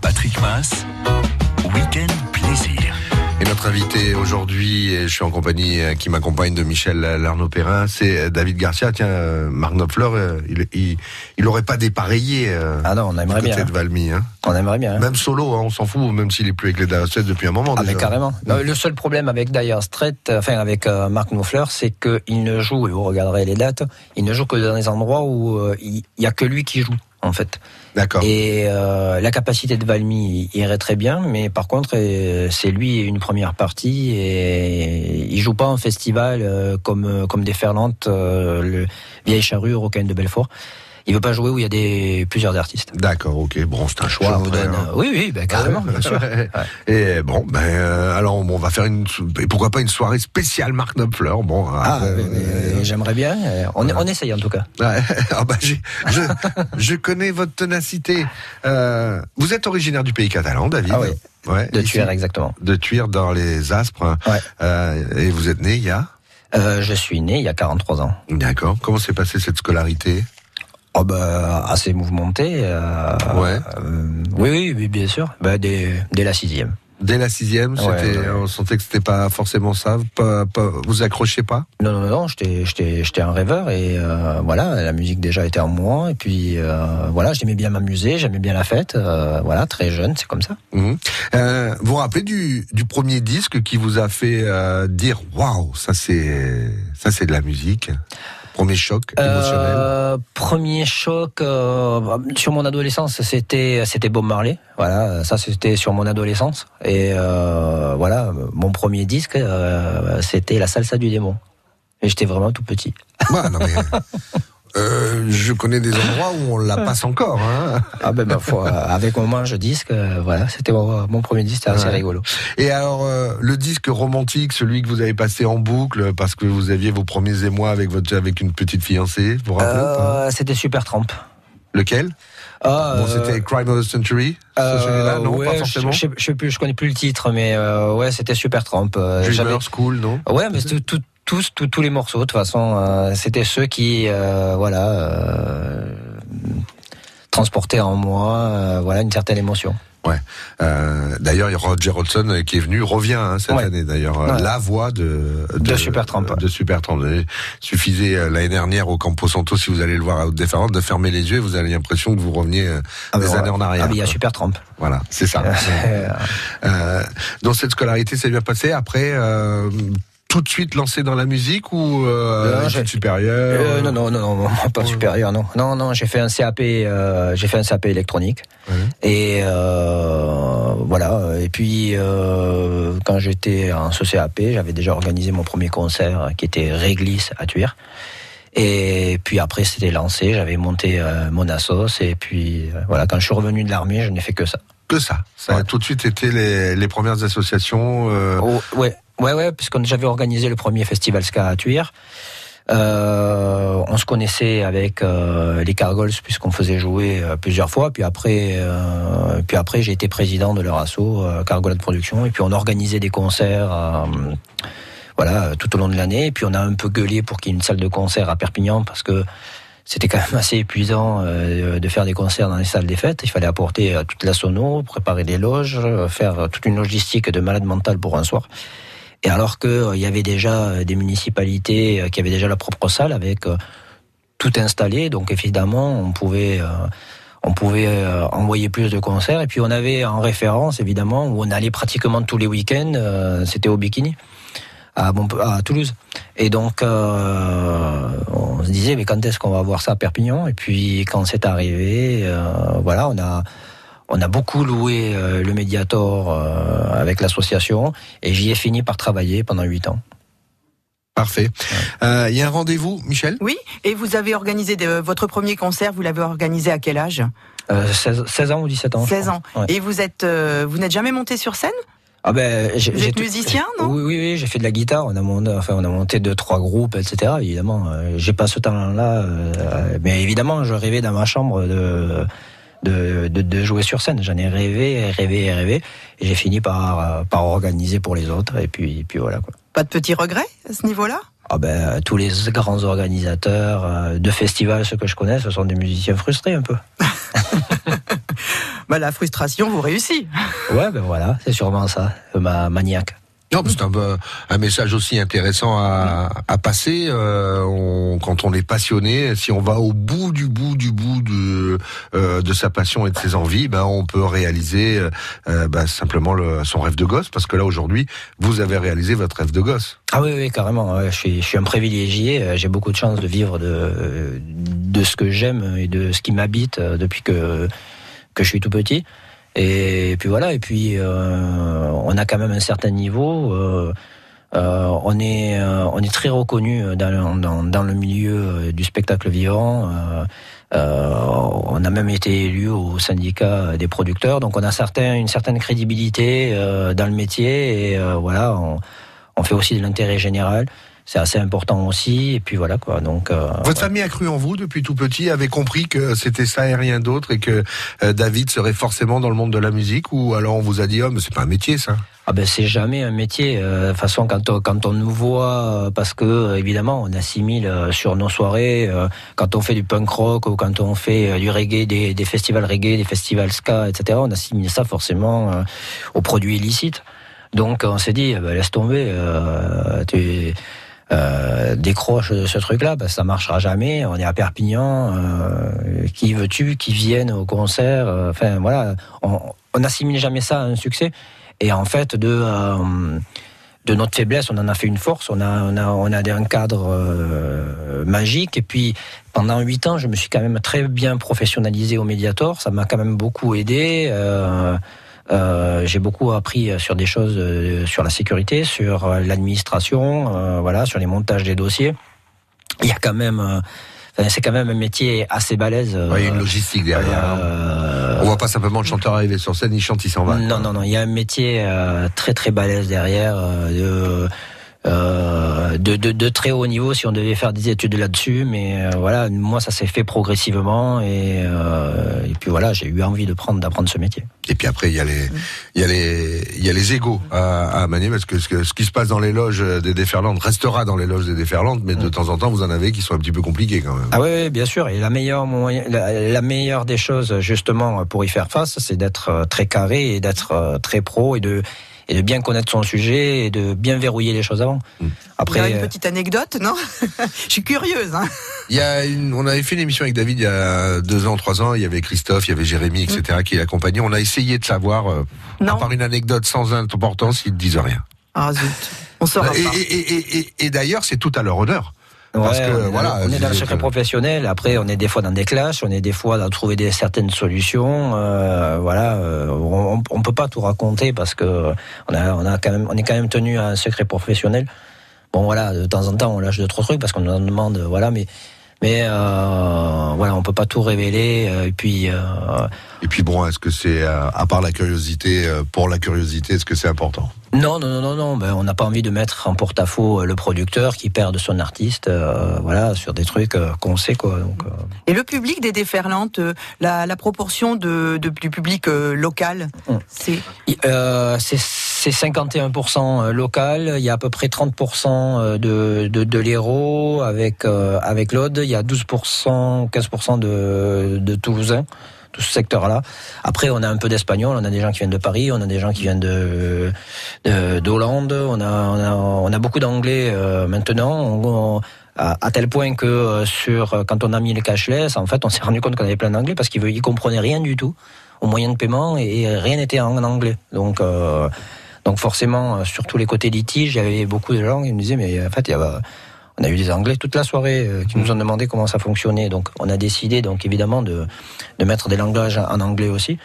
Patrick Mass, week-end plaisir. Et notre invité aujourd'hui, et je suis en compagnie euh, qui m'accompagne de Michel Larnaud Perrin, c'est euh, David Garcia. Tiens, euh, Marc Knopfler, il, il, il aurait pas dépareillé Ah non, on du aimerait côté bien. de Valmy. Hein. On aimerait bien. Même solo, hein, on s'en fout, même s'il est plus avec les Dire Straits depuis un moment. Ah déjà. mais carrément. Le seul problème avec Dire Straits, euh, enfin avec euh, Mark Knopfler, c'est qu'il ne joue, et vous regarderez les dates, il ne joue que dans des endroits où euh, il il y a que lui qui joue en fait. D'accord. Et euh, la capacité de Valmy irait très bien, mais par contre c'est lui une première partie et il joue pas en festival comme comme des Ferlantes, le Vieille Charrue, Rocaine de Belfort. Il veut pas jouer où il y a des plusieurs artistes. D'accord, ok. Bon, c'est un choix. Je vous donne. hein. Oui, oui, ben, carrément, bien sûr. <laughs> Ouais. Et bon, ben euh, alors on va faire une et pourquoi pas une soirée spéciale Marc Knopfler. Bon, Ah, après, mais- mais euh, j'aimerais bien. euh, On, on essaye en tout cas. Ouais. <laughs> Ah bah, j'ai- je, je connais votre ténacité. Euh, vous êtes originaire du pays catalan, David. Ah oui. Ouais, De tuer exactement. De Tuire dans les Aspres. Ouais. Euh, et vous êtes né il y a? Euh, je suis né il y a 43 ans. D'accord. Comment s'est passée cette scolarité? Oh bah, assez mouvementé. euh, Ouais. euh, oui, oui, oui, bien sûr. Bah, dès, dès la sixième. Dès la sixième, Ouais, c'était, ouais. on sentait que c'était pas forcément ça. Pas, pas- vous accrochez pas? Non, non, non, j'étais, j'étais, j'étais un rêveur et euh, voilà, la musique déjà était en moi et puis euh, voilà, j'aimais bien m'amuser, j'aimais bien la fête. euh, voilà, très jeune, c'est comme ça. Euh, Vous vous rappelez du, du premier disque qui vous a fait euh, dire waouh, ça c'est ça c'est de la musique? Premier choc émotionnel. Euh, premier choc euh, sur mon adolescence, c'était c'était Bob Marley. Voilà, ça c'était sur mon adolescence. Et euh, voilà, mon premier disque, c'était la salsa du démon. Et j'étais vraiment tout petit. Ouais, non, mais, <laughs> euh, je connais des endroits où on la passe encore. Hein. Ah ben foi, avec mon manche disque, euh, voilà, c'était mon, mon premier disque, c'était assez rigolo. Et alors euh, le disque romantique, celui que vous avez passé en boucle parce que vous aviez vos premiers émois avec votre avec une petite fiancée, vous vous rappelez Euh, c'était Super Tramp. Lequel? Ah, Bon, c'était Crime of the Century. euh, non, ouais, pas je, forcément. je, je sais plus, je connais plus le titre, mais euh, ouais, c'était Super Tramp. Euh, Dreamer School, non? Ouais, mais c'est tout- tous, tous, tous les morceaux, de toute façon, euh, c'était ceux qui, euh, voilà, euh, transportaient en moi, euh, voilà, une certaine émotion. Ouais. Euh, d'ailleurs, Roger Hodgson qui est venu, revient hein, cette Ouais. année d'ailleurs, euh, Ouais. la voix de De Supertramp, ouais. De Supertramp. Suffisait l'année dernière au Campo Santo, si vous allez le voir à haute déférence, de fermer les yeux, vous avez l'impression que vous reveniez Ah, des années en arrière. Ah, mais il y a quoi. Super Tramp. Voilà, c'est ça. Dans cette scolarité, c'est bien passé. Après, euh, tout de suite lancé dans la musique ou euh, Non, j'ai- supérieures Euh, non, non, non, non, pas supérieur, non. Non, non, j'ai fait un CAP, euh, j'ai fait un CAP électronique. Ouais. Et euh, voilà. Et puis, euh, quand j'étais en ce CAP, j'avais déjà organisé mon premier concert qui était Réglisse à Tuire. Et puis après, c'était lancé. J'avais monté euh, mon assos. Et puis, euh, voilà, quand je suis revenu de l'armée, je n'ai fait que ça. Que ça. Ça a tout de suite été les, les premières associations. euh, Oh, ouais, ouais, ouais, puisque j'avais organisé le premier festival ska à Tuire. Euh, on se connaissait avec euh, les Cargols puisqu'on faisait jouer euh, plusieurs fois. Puis après, euh, puis après, j'ai été président de leur asso euh, Cargolade Production. Et puis on organisait des concerts, euh, voilà, tout au long de l'année. Et puis on a un peu gueulé pour qu'il y ait une salle de concert à Perpignan parce que c'était quand même assez épuisant de faire des concerts dans les salles des fêtes. Il fallait apporter toute la sono, préparer les loges, faire toute une logistique de malade mental pour un soir. Et alors que euh, il y avait déjà euh, des municipalités euh, qui avaient déjà leur propre salle avec tout installé, donc évidemment on pouvait on pouvait envoyer plus de concerts. Et puis on avait en référence évidemment où on allait pratiquement tous les week-ends, c'était au Bikini à, Toulouse. Et donc, on se disait, mais quand est-ce qu'on va voir ça à Perpignan? Et puis, quand c'est arrivé, voilà, on a, on a beaucoup loué euh, le Mediator euh, avec l'association, et j'y ai fini par travailler pendant huit ans. Parfait. Euh, Il y a un rendez-vous, Michel? Oui, et vous avez organisé de- votre premier concert, vous l'avez organisé à quel âge? Euh, 16, 16 ans ou 17 ans je 16 crois. ans. Ouais. Et vous êtes, euh, vous n'êtes jamais monté sur scène? Ah ben, j'ai- Vous êtes musicien, non? Oui, oui, oui, j'ai fait de la guitare. On a monté, enfin, on a monté deux, trois groupes, etc. Évidemment, euh, j'ai pas ce talent-là, euh, mais évidemment, je rêvais dans ma chambre de de, de, de jouer sur scène. J'en ai rêvé, rêvé, rêvé, et j'ai fini par euh, par organiser pour les autres. Et puis, et puis voilà quoi. Pas de petits regrets à ce niveau-là? Ah ben, tous les grands organisateurs euh, de festivals, ceux que je connais, ce sont des musiciens frustrés un peu. <laughs> bah, la frustration vous réussit. Ouais, ben voilà, c'est sûrement ça, ma maniaque. Non, c'est un, message aussi intéressant à, passer. Euh, quand on est passionné, si on va au bout du bout du bout de, euh, sa passion et de ses envies, ben on peut réaliser euh, ben, simplement le, son rêve de gosse. Parce que là aujourd'hui, vous avez réalisé votre rêve de gosse. Ah oui, oui, carrément. Je suis, un privilégié. J'ai beaucoup de chance de vivre de, ce que j'aime et de ce qui m'habite depuis que je suis tout petit. Et puis voilà, et puis euh, on a quand même un certain niveau. Euh, euh, on est on est très reconnu dans, dans, le milieu du spectacle vivant. on a même été élu au syndicat des producteurs, donc on a certain, une certaine crédibilité dans le métier et voilà, on, on fait aussi de l'intérêt général c'est assez important aussi. Et puis voilà quoi. Donc euh, votre famille a cru en vous depuis tout petit, avait compris que c'était ça et rien d'autre, et que euh, David serait forcément dans le monde de la musique, ou alors on vous a dit oh mais c'est pas un métier ça? Ah ben c'est jamais un métier. Euh, de toute façon, quand on, quand on nous voit, parce que évidemment on assimile sur nos soirées, quand on fait du punk rock ou quand on fait du reggae, des, des festivals reggae, des festivals ska, etc. On assimile ça forcément aux produits illicites. Donc on s'est dit, bah, laisse tomber. tu euh, décroche ce truc-là, bah, ça marchera jamais. On est à Perpignan, euh, qui veux-tu qui vienne au concert euh, Enfin voilà, on, n'assimile jamais ça à un succès. Et en fait, de euh, de notre faiblesse, on en a fait une force. On a on a on a un cadre magique. Et puis pendant huit ans, je me suis quand même très bien professionnalisé au Mediator. Ça m'a quand même beaucoup aidé. Euh, j'ai beaucoup appris sur des choses euh, sur la sécurité, sur euh, l'administration, voilà, sur les montages des dossiers. Il y a quand même c'est quand même un métier assez balèze. il y a une logistique derrière. Euh, on voit pas simplement le chanteur arriver sur scène, il chante, il s'en va. Non, non, non. Il y a un métier très très balèze derrière. de, euh, de, de, de, très haut niveau si on devait faire des études là-dessus. Mais euh, voilà, moi, ça s'est fait progressivement et, euh, et puis voilà, j'ai eu envie de prendre d'apprendre ce métier. Et puis après, il y a les, il y a les, il y a les égaux à, à manier parce que ce, ce, qui se passe dans les loges des déferlantes restera dans les loges des déferlantes, mais de mm. temps en temps, vous en avez qui sont un petit peu compliqués quand même. Ah oui, bien sûr. Et la meilleure, la, la meilleure des choses justement pour y faire face, c'est d'être très carré et d'être très pro et de et de bien connaître son sujet et de bien verrouiller les choses avant. Mm. Après, il y a une euh, petite anecdote, non? Je suis curieuse. Hein il y a une, on avait fait une émission avec David il y a deux ans, trois ans. Il y avait Christophe, il y avait Jérémy, etc. Qui l'accompagnaient. On a essayé de savoir, euh, à part une anecdote sans importance, ils ne disent rien. Ah zut, on saura et, Et, et, et d'ailleurs, c'est tout à leur honneur. Parce que, on, voilà, on est dans le secret professionnel. Après, on est des fois dans des clashs, on est des fois à trouver des certaines solutions. Euh, voilà, euh, on, on, peut pas tout raconter parce que on a, on a quand même, on est quand même tenu à un secret professionnel. Bon, voilà, de temps en temps, on lâche de trop trucs parce qu'on nous demande, voilà, mais mais euh, voilà, on peut pas tout révéler. Et puis. Euh, et puis bon, est-ce que c'est à part la curiosité, pour la curiosité, est-ce que c'est important? Non, non, non, non, Ben, on n'a pas envie de mettre en porte-à-faux le producteur qui perd de son artiste, voilà, sur des trucs qu'on sait quoi. Donc, Et le public des déferlantes, la, la proportion de, de, du public local, hum. c'est c'est c'est 51% euh, local, il y a à peu près 30% euh, de, de, de l'Hérault avec, euh, avec l'Aude, il y a 12%, 15% de, de Toulousains ce secteur-là. Après, on a un peu d'espagnol, on a des gens qui viennent de Paris, on a des gens qui viennent de d'Hollande, on a, on a, beaucoup d'anglais maintenant. à, tel point que sur quand on a mis les cashless, en fait, on s'est rendu compte qu'on avait plein d'anglais parce qu'ils ne comprenaient rien du tout au moyen de paiement et, rien n'était en anglais. Donc donc forcément, euh, sur tous les côtés litiges, il y avait beaucoup de gens qui me disaient, mais en fait, il y a, on a eu des Anglais toute la soirée euh, qui nous ont demandé comment ça fonctionnait. Donc on a décidé, donc évidemment, de, de mettre des langages en anglais aussi.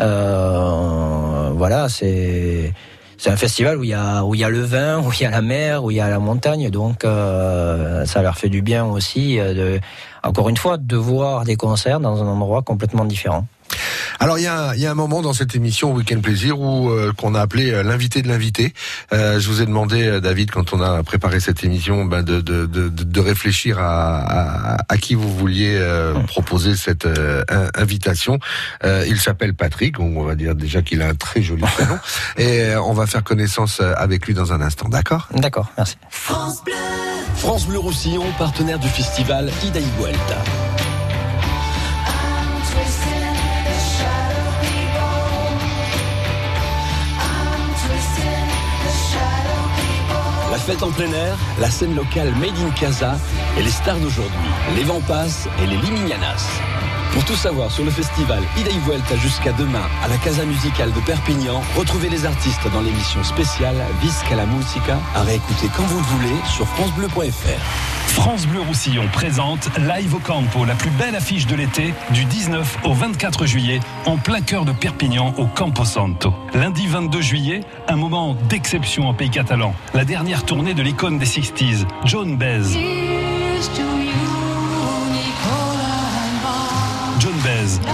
Euh, voilà, c'est c'est un festival où il y a où il y a le vin, où il y a la mer, où il y a la montagne. Donc euh, ça leur fait du bien aussi, de, encore une fois, de voir des concerts dans un endroit complètement différent. Alors il y a, y a, un moment dans cette émission Week-end Plaisir où euh, qu'on a appelé euh, l'invité de l'invité. Euh, je vous ai demandé, David, quand on a préparé cette émission, ben, de, de, de, de, réfléchir à, à, à, qui vous vouliez hum. proposer cette invitation. il s'appelle Patrick, on va dire déjà qu'il a un très joli prénom, <laughs> et on va faire connaissance avec lui dans un instant, d'accord? D'accord, merci. France Bleu. France Bleu Roussillon, partenaire du festival Ida Vuelta. Fête en plein air, la scène locale Made in Casa et les stars d'aujourd'hui, les Vampas et les Limignanas. Pour tout savoir sur le festival Ida y Vuelta jusqu'à demain à la Casa Musicale de Perpignan, retrouvez les artistes dans l'émission spéciale Visca la Musica à réécouter quand vous le voulez sur francebleu.fr. France Bleu Roussillon présente Live au Campo, la plus belle affiche de l'été, du 19 au 24 juillet, en plein cœur de Perpignan, au Campo Santo. Lundi 22 juillet, un moment d'exception en pays catalan. La dernière tournée de l'icône des 60s, John Bez.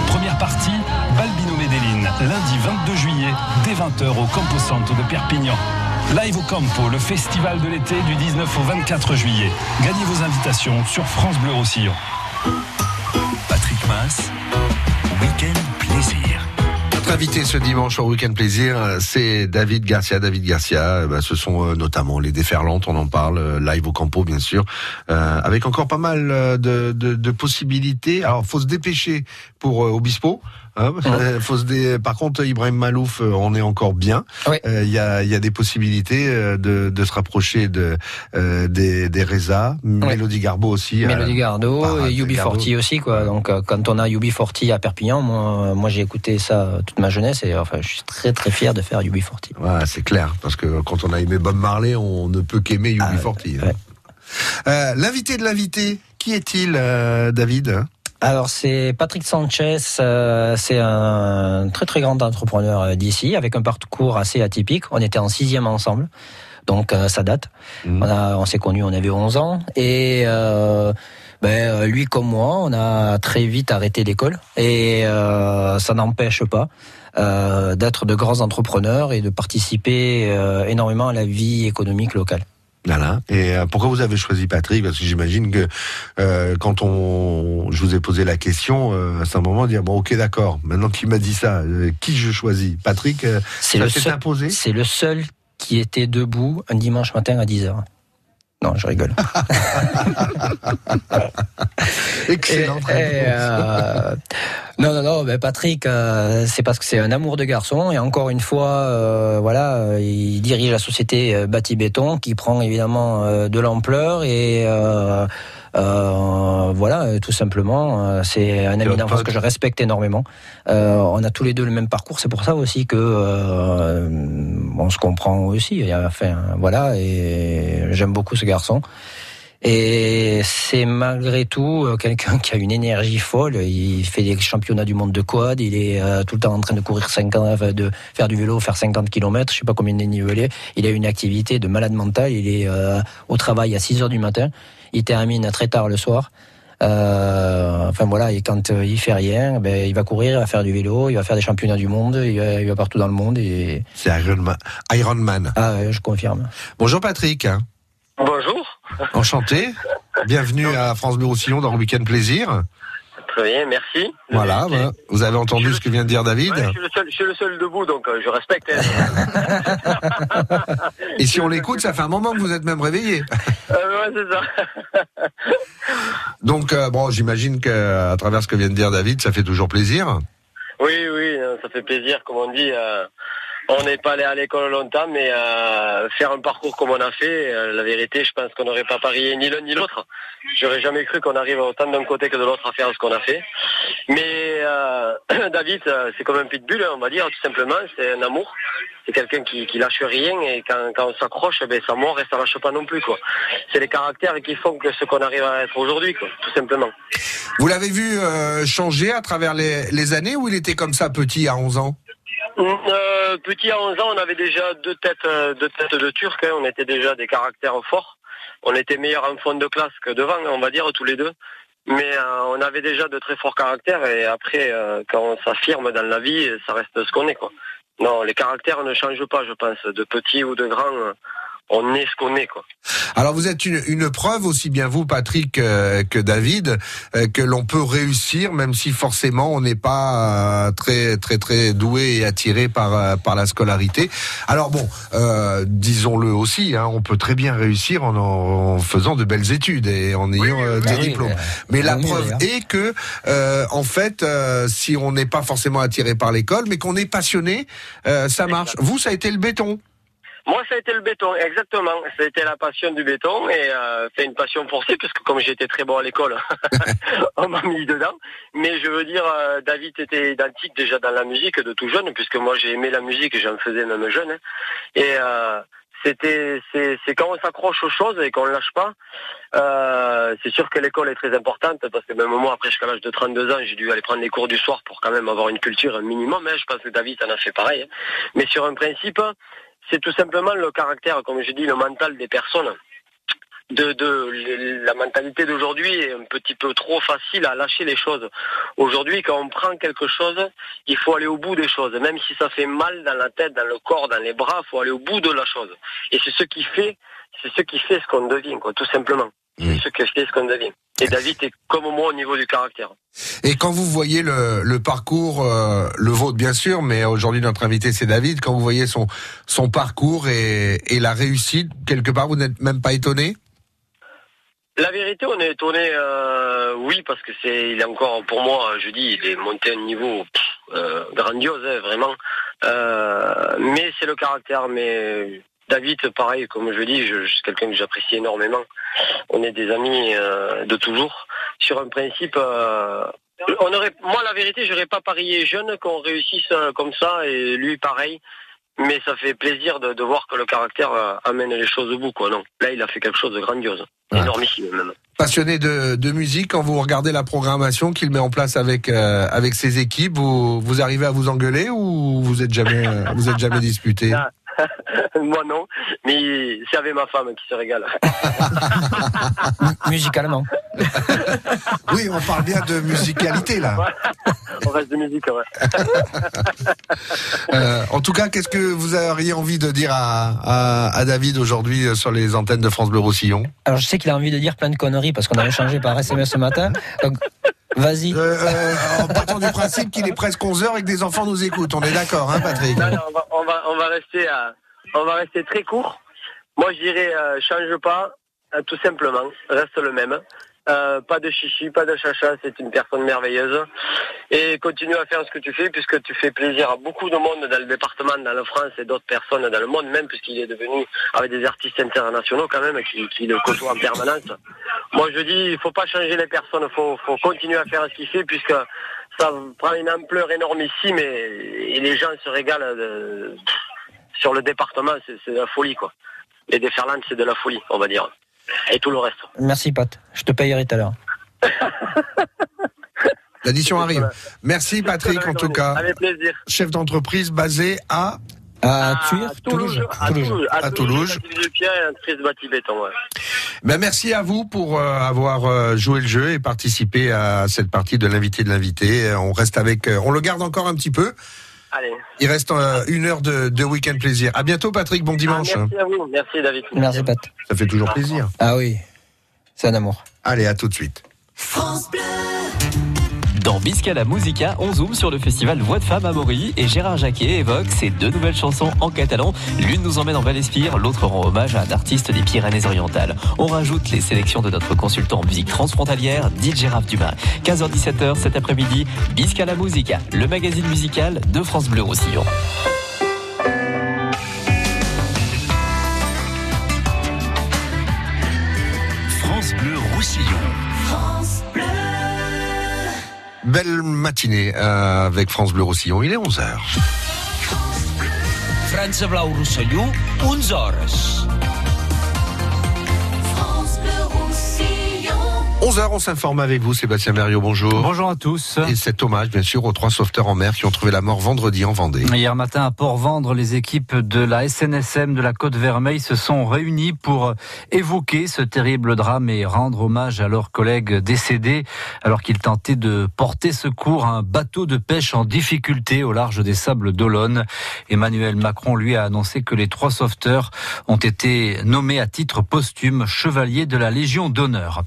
Première partie, Balbino Medellin, lundi 22 juillet, dès 20h au Campo Santo de Perpignan. Live au Campo, le festival de l'été du 19 au 24 juillet. Gagnez vos invitations sur France Bleu Roussillon. Patrick Mass, Week-end Plaisir. Notre invité ce dimanche au Week-end Plaisir, c'est David Garcia. David Garcia, eh ben, ce sont euh, notamment les déferlantes, on en parle, euh, live au Campo bien sûr, euh, avec encore pas mal euh, de, de, de possibilités. Alors, faut se dépêcher pour euh, Obispo. Hein, euh, faut se dé- Par contre, Ibrahim Malouf, euh, on est encore bien. Euh, Il y, a, il y a des possibilités de, de se rapprocher de, euh, des, des Reza, Mélodie Garbo aussi. Mélodie Gardo parade et Garbo. UB40 aussi quoi. Donc quand on a UB40 à Perpignan, moi, moi j'ai écouté ça toute ma jeunesse et enfin je suis très très fier de faire UB40. Ouais, c'est clair, parce que quand on a aimé Bob Marley, on ne peut qu'aimer Ah, UB40. hein. Euh, L'invité de l'invité, qui est-il, David? Alors c'est Patrick Sanchez, euh, c'est un très très grand entrepreneur euh, d'ici avec un parcours assez atypique. On était en sixième ensemble, donc euh, ça date. Mhm. On, a- on s'est connus, on avait 11 ans et euh, ben, euh, lui comme moi, on a très vite arrêté l'école et euh, ça n'empêche pas euh, d'être de grands entrepreneurs et de participer euh, énormément à la vie économique locale. Voilà. Et euh, pourquoi vous avez choisi Patrick? Parce que j'imagine que euh, quand on, je vous ai posé la question, euh, c'est un moment dire bon, ok, d'accord. Maintenant qu'il m'a dit ça, euh, qui je choisis? Patrick, euh, C'est le seul- C'est le seul qui était debout un dimanche matin à 10h. Non, je rigole. <laughs> Excellent. Et- et, euh, non, non, non, ben Patrick, euh, c'est parce que c'est un amour de garçon. Et encore une fois, euh, voilà, il dirige la société Bâti Béton, qui prend évidemment de l'ampleur. Et euh, voilà, euh, tout simplement, euh, c'est un ami d'enfance que je respecte énormément. Euh, on a tous les deux le même parcours. C'est pour ça aussi que euh, on se comprend aussi. Enfin, voilà, et j'aime beaucoup ce garçon. Et c'est malgré tout quelqu'un qui a une énergie folle. Il fait des championnats du monde de quad. Il est euh, tout le temps en train de courir 50, enfin, de faire du vélo, faire 50 km. Je sais pas combien de nivelés. Il a une activité de malade mental. Il est euh, au travail à 6 heures du matin. Il termine très tard le soir. Euh, enfin voilà, et quand euh, il fait rien, ben, il va courir, il va faire du vélo, il va faire des championnats du monde, il va, il va partout dans le monde. Et C'est Iron Man. Iron Man. ah, ouais, je confirme. Bonjour Patrick. Bonjour. Enchanté. Bienvenue à France Bleu Roussillon dans le Week-end Plaisir. Merci. Voilà, voilà. vous avez entendu ce que vient de dire David. Ouais, je, suis le seul, je suis le seul debout, donc euh, je respecte. hein. <laughs> Et si on l'écoute, ça fait un moment que vous êtes même réveillé. <laughs> Euh, ouais, c'est ça. <laughs> Donc, euh, bon, j'imagine que à travers ce que vient de dire David, ça fait toujours plaisir. Oui, oui, euh, ça fait plaisir, comme on dit. On n'est pas allé à l'école longtemps, mais euh, faire un parcours comme on a fait, euh, la vérité, je pense qu'on n'aurait pas parié ni l'un ni l'autre. J'aurais jamais cru qu'on arrive autant d'un côté que de l'autre à faire ce qu'on a fait. Mais euh, <clears throat> David, euh, c'est comme un pitbull, hein, on va dire, tout simplement. C'est un amour. C'est quelqu'un qui, qui lâche rien et quand, quand on s'accroche, ben, ça mord et ça lâche pas non plus. quoi. C'est les caractères qui font que ce qu'on arrive à être aujourd'hui, quoi, tout simplement. Vous l'avez vu euh, changer à travers les, les années ou il était comme ça petit à 11 ans? Euh, petit à 11 ans, on avait déjà deux têtes, euh, deux têtes de Turc. hein. On était déjà des caractères forts. On était meilleurs en fond de classe que devant, on va dire, tous les deux. Mais euh, on avait déjà de très forts caractères. Et après, euh, quand on s'affirme dans la vie, ça reste ce qu'on est. quoi. Non, les caractères ne changent pas, je pense. De petit ou de grand, euh, on est ce qu'on est. quoi. Alors vous êtes une, une preuve aussi bien vous Patrick euh, que David euh, que l'on peut réussir même si forcément on n'est pas euh, très très très doué et attiré par euh, par la scolarité. Alors bon, euh, disons-le aussi, hein, on peut très bien réussir en, en faisant de belles études et en ayant euh, des oui, diplômes. mais- Mais la preuve est que, euh, en fait, euh, si on n'est pas forcément attiré par l'école, mais qu'on est passionné, euh, ça marche. Vous, ça a été le béton. Moi, ça a été le béton, exactement. Ça a été la passion du béton et euh, c'est une passion forcée parce que comme j'étais très bon à l'école, <laughs> on m'a mis dedans. Mais je veux dire, euh, David était identique déjà dans la musique de tout jeune puisque moi j'ai aimé la musique et j'en faisais même jeune. Et euh, c'était, c'est, c'est quand on s'accroche aux choses et qu'on ne lâche pas. Euh, c'est sûr que l'école est très importante parce que même moi, après jusqu'à l'âge de 32 ans, j'ai dû aller prendre des cours du soir pour quand même avoir une culture un minimum. hein. Je pense que David en a fait pareil. hein. Mais sur un principe, c'est tout simplement le caractère, comme je dis, le mental des personnes. De, la mentalité d'aujourd'hui est un petit peu trop facile à lâcher les choses. Aujourd'hui, quand on prend quelque chose, il faut aller au bout des choses. Même si ça fait mal dans la tête, dans le corps, dans les bras, il faut aller au bout de la chose. Et c'est ce qui fait, c'est ce qui fait ce qu'on devient, tout simplement. C'est ce qui fait ce qu'on. Et David est comme moi au niveau du caractère. Et quand vous voyez le, le parcours, euh, le vôtre bien sûr, mais aujourd'hui notre invité c'est David, quand vous voyez son, son parcours et, et la réussite, quelque part vous n'êtes même pas étonné? La vérité, on est étonné, euh, oui, parce que c'est, il est encore, pour moi, je dis, il est monté à un niveau pff, euh, grandiose, hein, vraiment. Euh, mais c'est le caractère. Mais David, pareil, comme je dis, je, je suis quelqu'un que j'apprécie énormément. On est des amis euh, de toujours. Sur un principe, euh, on aurait, moi, la vérité, j'aurais pas parié jeune qu'on réussisse euh, comme ça, et lui, pareil. Mais ça fait plaisir de, de voir que le caractère euh, amène les choses au bout, quoi. Non, là, il a fait quelque chose de grandiose, Ouais. énormissime même. Passionné de, de musique, quand vous regardez la programmation qu'il met en place avec avec ses équipes, vous, vous arrivez à vous engueuler ou vous êtes jamais vous êtes jamais disputé? Ah. <laughs> Moi non, mais c'est avec ma femme qui se régale. <laughs> Musicalement. <laughs> Oui, on parle bien de musicalité là. On reste de musique, ouais. Euh, En tout cas, qu'est-ce que vous auriez envie de dire à, à, à David aujourd'hui euh, sur les antennes de France Bleu Roussillon? Alors je sais qu'il a envie de dire plein de conneries parce qu'on a échangé par SMS ce matin. Donc vas-y. Euh, euh, en partant du principe qu'il est presque 11 heures et que des enfants nous écoutent, on est d'accord, hein, Patrick Non, non, on, va, on, va, on va rester à- on va rester très court. Moi, je dirais, euh, change pas, euh, tout simplement, reste le même. Euh, pas de chichi, pas de chacha, c'est une personne merveilleuse. Et continue à faire ce que tu fais, puisque tu fais plaisir à beaucoup de monde dans le département, dans la France et d'autres personnes dans le monde, même puisqu'il est devenu avec des artistes internationaux quand même, qui, le côtoient en permanence. Moi, je dis, il faut pas changer les personnes, il faut, faut continuer à faire ce qu'il fait, puisque ça prend une ampleur énormissime et, et les gens se régalent de- sur le département, c'est c'est de la folie, quoi. Les déferlantes, c'est de la folie, on va dire. Et tout le reste. Merci Pat. Je te payerai tout à l'heure. <laughs> L'addition arrive. Merci Patrick en tout cas. Avec plaisir. Chef d'entreprise basé à À. À Toulouse. À Toulouse. À Toulouse. Ben merci à vous pour euh, avoir euh, joué le jeu et participé à cette partie de l'invité de l'invité. On reste avec, euh, on le garde encore un petit peu. Allez. Il reste euh, une heure de, de week-end plaisir. À bientôt Patrick, bon dimanche. Ah, merci à vous. Merci, David. Merci Pat. Ça fait toujours plaisir. Ah oui, c'est un amour. Allez, à tout de suite. Dans Biscala Musica, on zoome sur le festival Voix de Femmes à Maury et Gérard Jacquet évoque ses deux nouvelles chansons en catalan. L'une nous emmène en Val-Espire, l'autre rend hommage à un artiste des Pyrénées-Orientales. On rajoute les sélections de notre consultant en musique transfrontalière, DJ Raph Dumas. 15h-17h cet après-midi, Biscala Musica, le magazine musical de France Bleu Roussillon. France Bleu Roussillon. Belle matinée euh, avec France Bleu Roussillon. Il est 11h. France Blau Rosselló, 11 hores. 11h, on s'informe avec vous, Sébastien Merriot, bonjour. Bonjour à tous. Et cet hommage, bien sûr, aux trois sauveteurs en mer qui ont trouvé la mort vendredi en Vendée. Hier matin à Port-Vendre, les équipes de la SNSM de la Côte Vermeille se sont réunies pour évoquer ce terrible drame et rendre hommage à leurs collègues décédés alors qu'ils tentaient de porter secours à un bateau de pêche en difficulté au large des sables d'Olonne. Emmanuel Macron, lui, a annoncé que les trois sauveteurs ont été nommés à titre posthume chevaliers de la Légion d'honneur.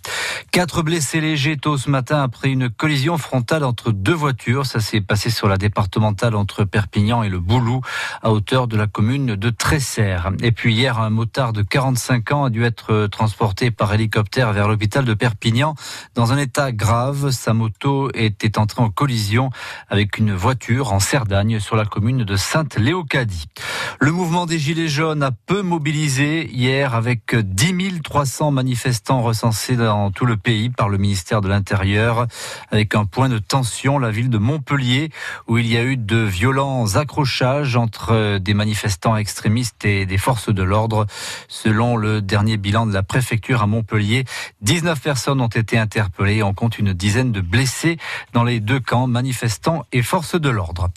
Quatre blessés légers tôt ce matin après une collision frontale entre deux voitures. Ça s'est passé sur la départementale entre Perpignan et le Boulou, à hauteur de la commune de Tresserre. Et puis hier, un motard de 45 ans a dû être transporté par hélicoptère vers l'hôpital de Perpignan dans un état grave. Sa moto était entrée en collision avec une voiture en Cerdagne sur la commune de Sainte-Léocadie. Le mouvement des Gilets jaunes a peu mobilisé hier avec 10 300 manifestants recensés dans tout le pays par le ministère de l'Intérieur avec un point de tension, la ville de Montpellier où il y a eu de violents accrochages entre des manifestants extrémistes et des forces de l'ordre. Selon le dernier bilan de la préfecture à Montpellier, 19 personnes ont été interpellées. On compte une dizaine de blessés dans les deux camps, manifestants et forces de l'ordre.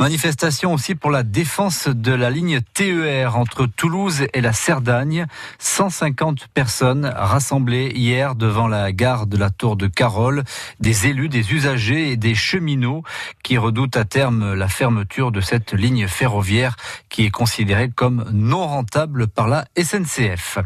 Manifestation aussi pour la défense de la ligne TER entre Toulouse et la Cerdagne. 150 personnes rassemblées hier devant la gare de la Tour de Carole, des élus, des usagers et des cheminots qui redoutent à terme la fermeture de cette ligne ferroviaire qui est considérée comme non rentable par la SNCF.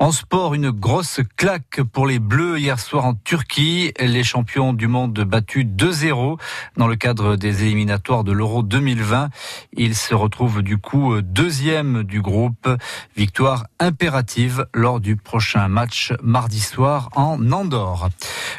En sport, une grosse claque pour les Bleus hier soir en Turquie. Les champions du monde battus 2-0 dans le cadre des éliminatoires de l'Euro 2020. Ils se retrouvent du coup deuxième du groupe. Victoire impérative lors du prochain match mardi soir en Andorre.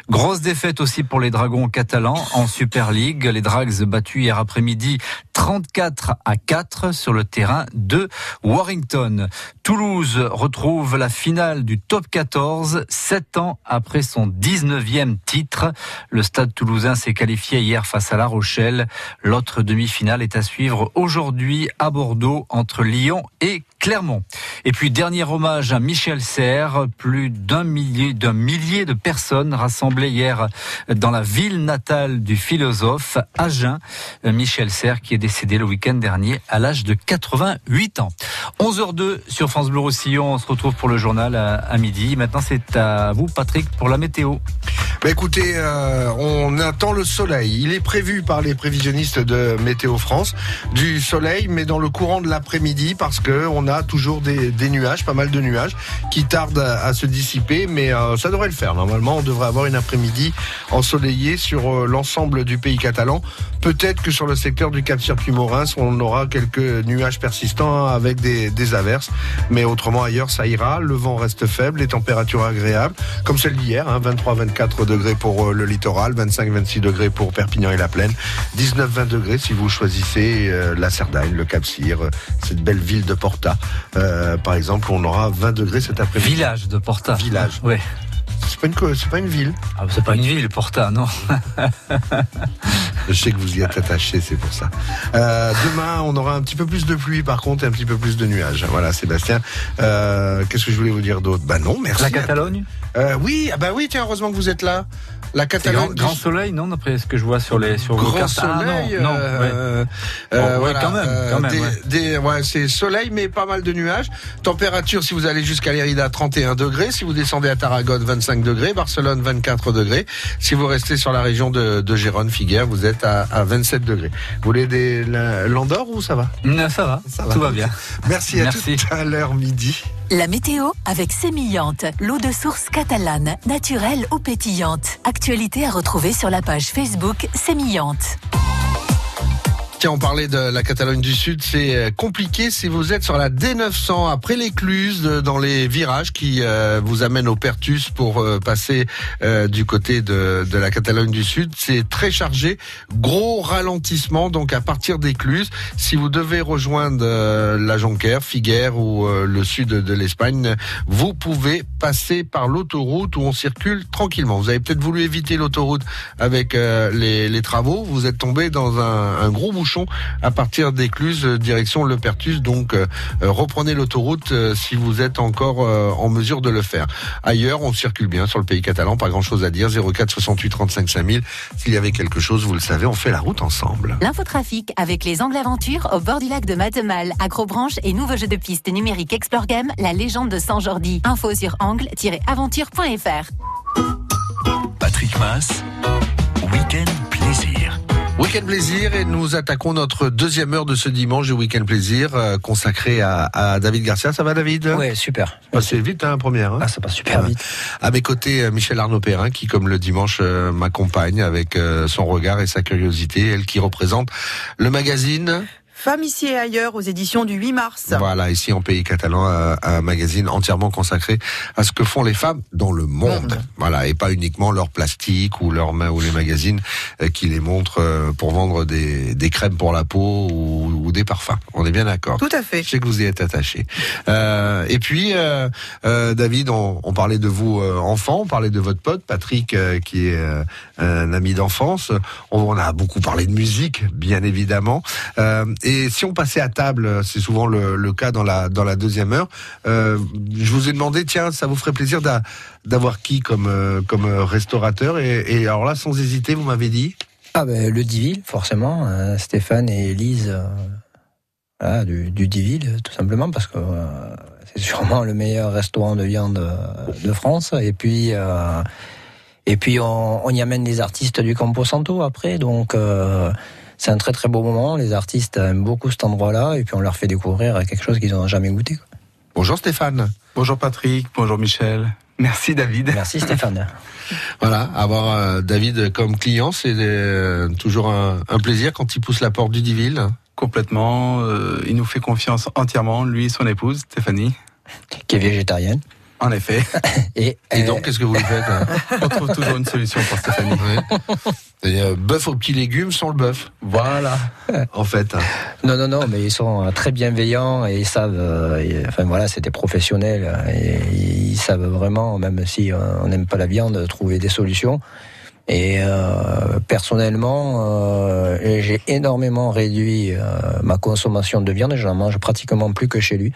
Grosse défaite aussi pour les Dragons catalans en Super League. Les Drags battus hier après-midi 34 à 4 sur le terrain de Warrington. Toulouse retrouve la finale du top 14 sept ans après son 19e titre. Le stade toulousain s'est qualifié hier face à La Rochelle. L'autre demi-finale est à suivre aujourd'hui à Bordeaux entre Lyon et Clermont. Et puis dernier hommage à Michel Serres, plus d'un millier, d'un millier de personnes rassemblées hier dans la ville natale du philosophe, Agen. Michel Serres qui est décédé le week-end dernier à l'âge de 88 ans. 11h02 sur France Bleu Roussillon, on se retrouve pour le journal à, midi. Maintenant c'est à vous Patrick pour la météo. Bah écoutez, euh, on attend le soleil. Il est prévu par les prévisionnistes de Météo France du soleil, mais dans le courant de l'après-midi parce que a toujours des, nuages, pas mal de nuages qui tardent à, se dissiper, mais euh, ça devrait le faire. Normalement, on devrait avoir une après-midi ensoleillée sur euh, l'ensemble du pays catalan. Peut-être que sur le secteur du Cap Circuit Morins, on aura quelques nuages persistants avec des, averses, mais autrement ailleurs, ça ira. Le vent reste faible, les températures agréables, comme celle d'hier, hein, 23-24 degrés pour euh, le littoral, 25-26 degrés pour Perpignan et la Plaine, 19-20 degrés si vous choisissez la Cerdagne, le Cap Cyr, cette belle ville de Porta. Euh, par exemple, on aura 20 degrés cet après-midi. Village de Porta. Village. Oui. C'est pas une, c'est pas une ville. Ah, c'est pas une ville, Porta, non. <laughs> Je sais que vous y êtes attaché, c'est pour ça. Euh, demain, on aura un petit peu plus de pluie, par contre, et un petit peu plus de nuages. Voilà, Sébastien. Euh, qu'est-ce que je voulais vous dire d'autre? Bah non, merci. La Catalogne? Euh, Oui, ah bah oui, tiens, heureusement que vous êtes là. La Catalogne. Grand, soleil, non, d'après ce que je vois sur les sur grand vos soleil. Ah, non, euh, euh, voilà, quand même, quand même. Des, ouais. c'est soleil, mais pas mal de nuages. Température, si vous allez jusqu'à Lérida, 31 degrés. Si vous descendez à Tarragone, 25 degrés. Barcelone, 24 degrés. Si vous restez sur la région de, de Gérone, Figueres, vous êtes à, à 27 degrés. Vous voulez des l'Andorre ou ça va? Non, ça va. Ça va. Tout va bien. Merci à Merci. tout à l'heure midi. La météo avec Sémillante, l'eau de source catalane, naturelle ou pétillante. Actualité à retrouver sur la page Facebook Sémillante. Tiens, on parlait de la Catalogne du Sud, c'est euh, compliqué si vous êtes sur la D900 après l'écluse dans les virages qui euh, vous amènent au Pertus pour euh, passer du côté de, la Catalogne du Sud. C'est très chargé, gros ralentissement donc à partir d'écluse. Si vous devez rejoindre la Jonquère, Figueres ou le sud de l'Espagne, vous pouvez passer par l'autoroute où on circule tranquillement. Vous avez peut-être voulu éviter l'autoroute avec les, les, travaux, vous êtes tombé dans un, un gros bouchon à partir d'Écluse, euh, direction Le Pertus. Donc euh, euh, reprenez l'autoroute si vous êtes encore en mesure de le faire. Ailleurs, on circule bien sur le pays catalan, pas grand-chose à dire. 04 68 35 5000. S'il y avait quelque chose, vous le savez, on fait la route ensemble. L'infotrafic avec les Angles Aventures au bord du lac de Matemal, Acrobranche et nouveau jeu de piste numérique Explore Game, la légende de Saint-Jordi. Info sur angle-aventure.fr. Patrick Mass, Week-end plaisir. Week-end plaisir et nous attaquons notre deuxième heure de ce dimanche du week-end plaisir euh, consacré à, à David Garcia. Ça va David? Oui, super. Passé vite, hein, première. Hein ah, ça passe super vite. À mes côtés, euh, Michel Arnaud Perrin qui, comme le dimanche, euh, m'accompagne avec euh, son regard et sa curiosité. Elle qui représente le magazine Femmes ici et ailleurs aux éditions du 8 mars. Voilà, ici en pays catalan, un, un magazine entièrement consacré à ce que font les femmes dans le monde. Voilà, et pas uniquement leur plastique ou leurs mains ou les magazines euh, qui les montrent euh, pour vendre des, des crèmes pour la peau ou, ou des parfums. On est bien d'accord. Tout à fait. Je sais que vous y êtes attaché. Euh, et puis, euh, euh, David, on, on parlait de vous euh, enfant, on parlait de votre pote Patrick, euh, qui est euh, un ami d'enfance. On, on a beaucoup parlé de musique, bien évidemment. Euh, et si on passait à table, c'est souvent le, cas dans la dans la deuxième heure. euh, je vous ai demandé, tiens, ça vous ferait plaisir d'a- d'avoir qui comme euh, comme euh, restaurateur et, alors là, sans hésiter, vous m'avez dit? Ah ben le Diville, forcément. euh, Stéphane et Elise du, du Diville, tout simplement, parce que c'est sûrement le meilleur restaurant de viande de France. Et puis, et puis on, y amène les artistes du Campo Santo après, donc c'est un très très beau moment. Les artistes aiment beaucoup cet endroit-là, et puis on leur fait découvrir quelque chose qu'ils n'ont jamais goûté. quoi. Bonjour Stéphane. Bonjour Patrick, bonjour Michel. Merci David. Merci Stéphane. <laughs> Voilà, avoir euh, David comme client, c'est euh, toujours un, un plaisir quand il pousse la porte du Diville. Complètement, euh, il nous fait confiance entièrement, lui et son épouse, Stéphanie. Qui est végétarienne. En effet. <laughs> Et, Et donc, qu'est-ce que vous faites hein <laughs> On trouve toujours une solution pour Stéphanie. C'est-à-dire bœuf aux petits légumes sans le bœuf. Voilà. <laughs> En fait. Non, non, non, mais ils sont euh, très bienveillants et ils savent. euh, et- enfin voilà, c'est des professionnels. euh, Et ils savent vraiment, même si euh, on n'aime pas la viande, trouver des solutions. Et euh, personnellement, euh, j'ai énormément réduit euh, ma consommation de viande. Je n'en mange pratiquement plus que chez lui.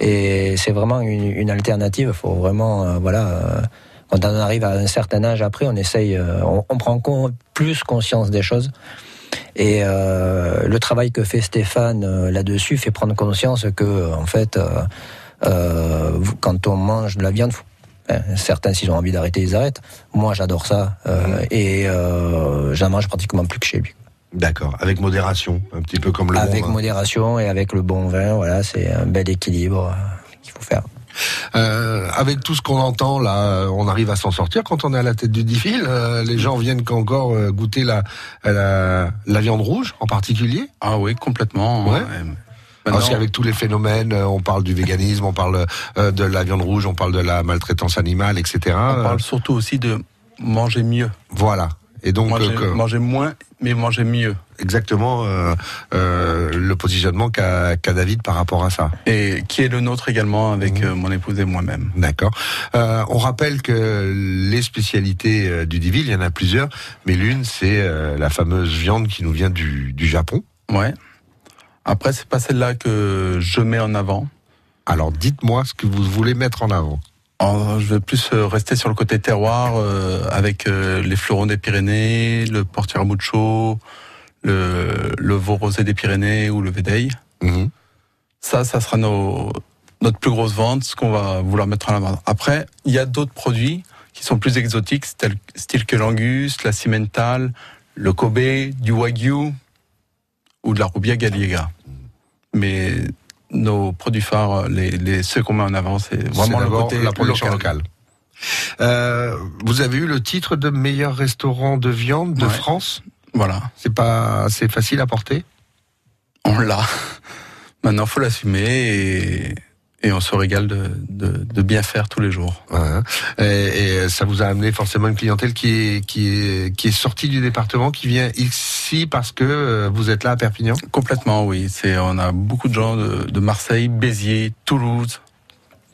Et c'est vraiment une, une alternative. Il faut vraiment, euh, voilà. euh, quand on arrive à un certain âge, après, on essaye, euh, on, on prend con- plus conscience des choses. Et euh, le travail que fait Stéphane euh, là-dessus fait prendre conscience que, en fait, euh, quand on mange de la viande, hein, certains, s'ils ont envie d'arrêter, ils arrêtent. Moi, j'adore ça. euh, Et euh, j'en mange pratiquement plus que chez lui. D'accord, avec modération, un petit peu comme le Avec bon vin. modération et avec le bon vin, voilà, c'est un bel équilibre euh, qu'il faut faire. Euh, avec tout ce qu'on entend là, euh, on arrive à s'en sortir quand on est à la tête du diffil. Euh, les gens viennent qu'encore goûter la, la la viande rouge en particulier. Ah oui, complètement. Ouais. Euh, Parce qu'avec tous les phénomènes, on parle du véganisme, on parle de la viande rouge, on parle de la maltraitance animale, etc. On parle surtout aussi de manger mieux. Voilà. Et donc manger, euh, que- manger moins, mais manger mieux. exactement euh, euh, le positionnement qu'a David par rapport à ça. Et qui est le nôtre également avec Mmh. euh, mon épouse et moi-même. D'accord. Euh, on rappelle que les spécialités du Divil, il y en a plusieurs, mais l'une c'est la fameuse viande qui nous vient du, du Japon. Ouais. Après, c'est pas celle-là que je mets en avant. Alors dites-moi ce que vous voulez mettre en avant. Alors, je vais plus euh, rester sur le côté terroir euh, avec euh, les fleurons des Pyrénées, le portieramucho, le, le veau rosé des Pyrénées ou le védeil. Mhm. Ça, ça sera nos, notre plus grosse vente, ce qu'on va vouloir mettre en avant. Après, il y a d'autres produits qui sont plus exotiques, style, style que l'angus, la cimental, le kobe, du wagyu ou de la rubia gallega. Mais nos produits phares, les, les, ceux qu'on met en avant, c'est vraiment le côté la production local. locale. Euh, vous avez eu le titre de meilleur restaurant de viande de Ouais. France? Voilà, C'est pas assez facile à porter? on l'a. Maintenant, faut l'assumer et, et on se régale de, de, de bien faire tous les jours. Ouais. Et, et ça vous a amené forcément une clientèle qui est qui est qui est sortie du département, qui vient ici parce que euh, vous êtes là à Perpignan? Complètement, oui. C'est, on a beaucoup de gens de, de Marseille, Béziers, Toulouse,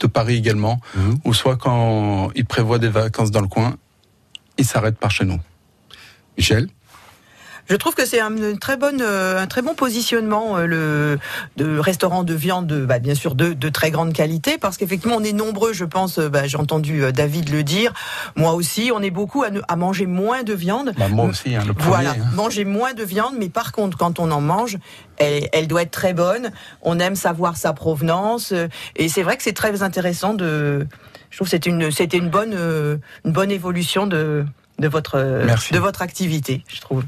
de Paris également, Mhm. ou soit quand ils prévoient des vacances dans le coin, ils s'arrêtent par chez nous. Michel? Je trouve que c'est un, une très bonne, euh, un très bon positionnement euh, le de restaurant de viande, de, bah, bien sûr de, de très grande qualité, parce qu'effectivement on est nombreux, je pense. euh, bah, J'ai entendu David le dire. Moi aussi, on est beaucoup à, ne- à manger moins de viande. Bah, moi aussi, hein, le premier. Voilà, hein. manger moins de viande, mais par contre, quand on en mange, elle, elle doit être très bonne. On aime savoir sa provenance, et c'est vrai que c'est très intéressant de. Je trouve que c'était une, c'était une bonne, une bonne évolution de de votre Merci. de votre activité, je trouve.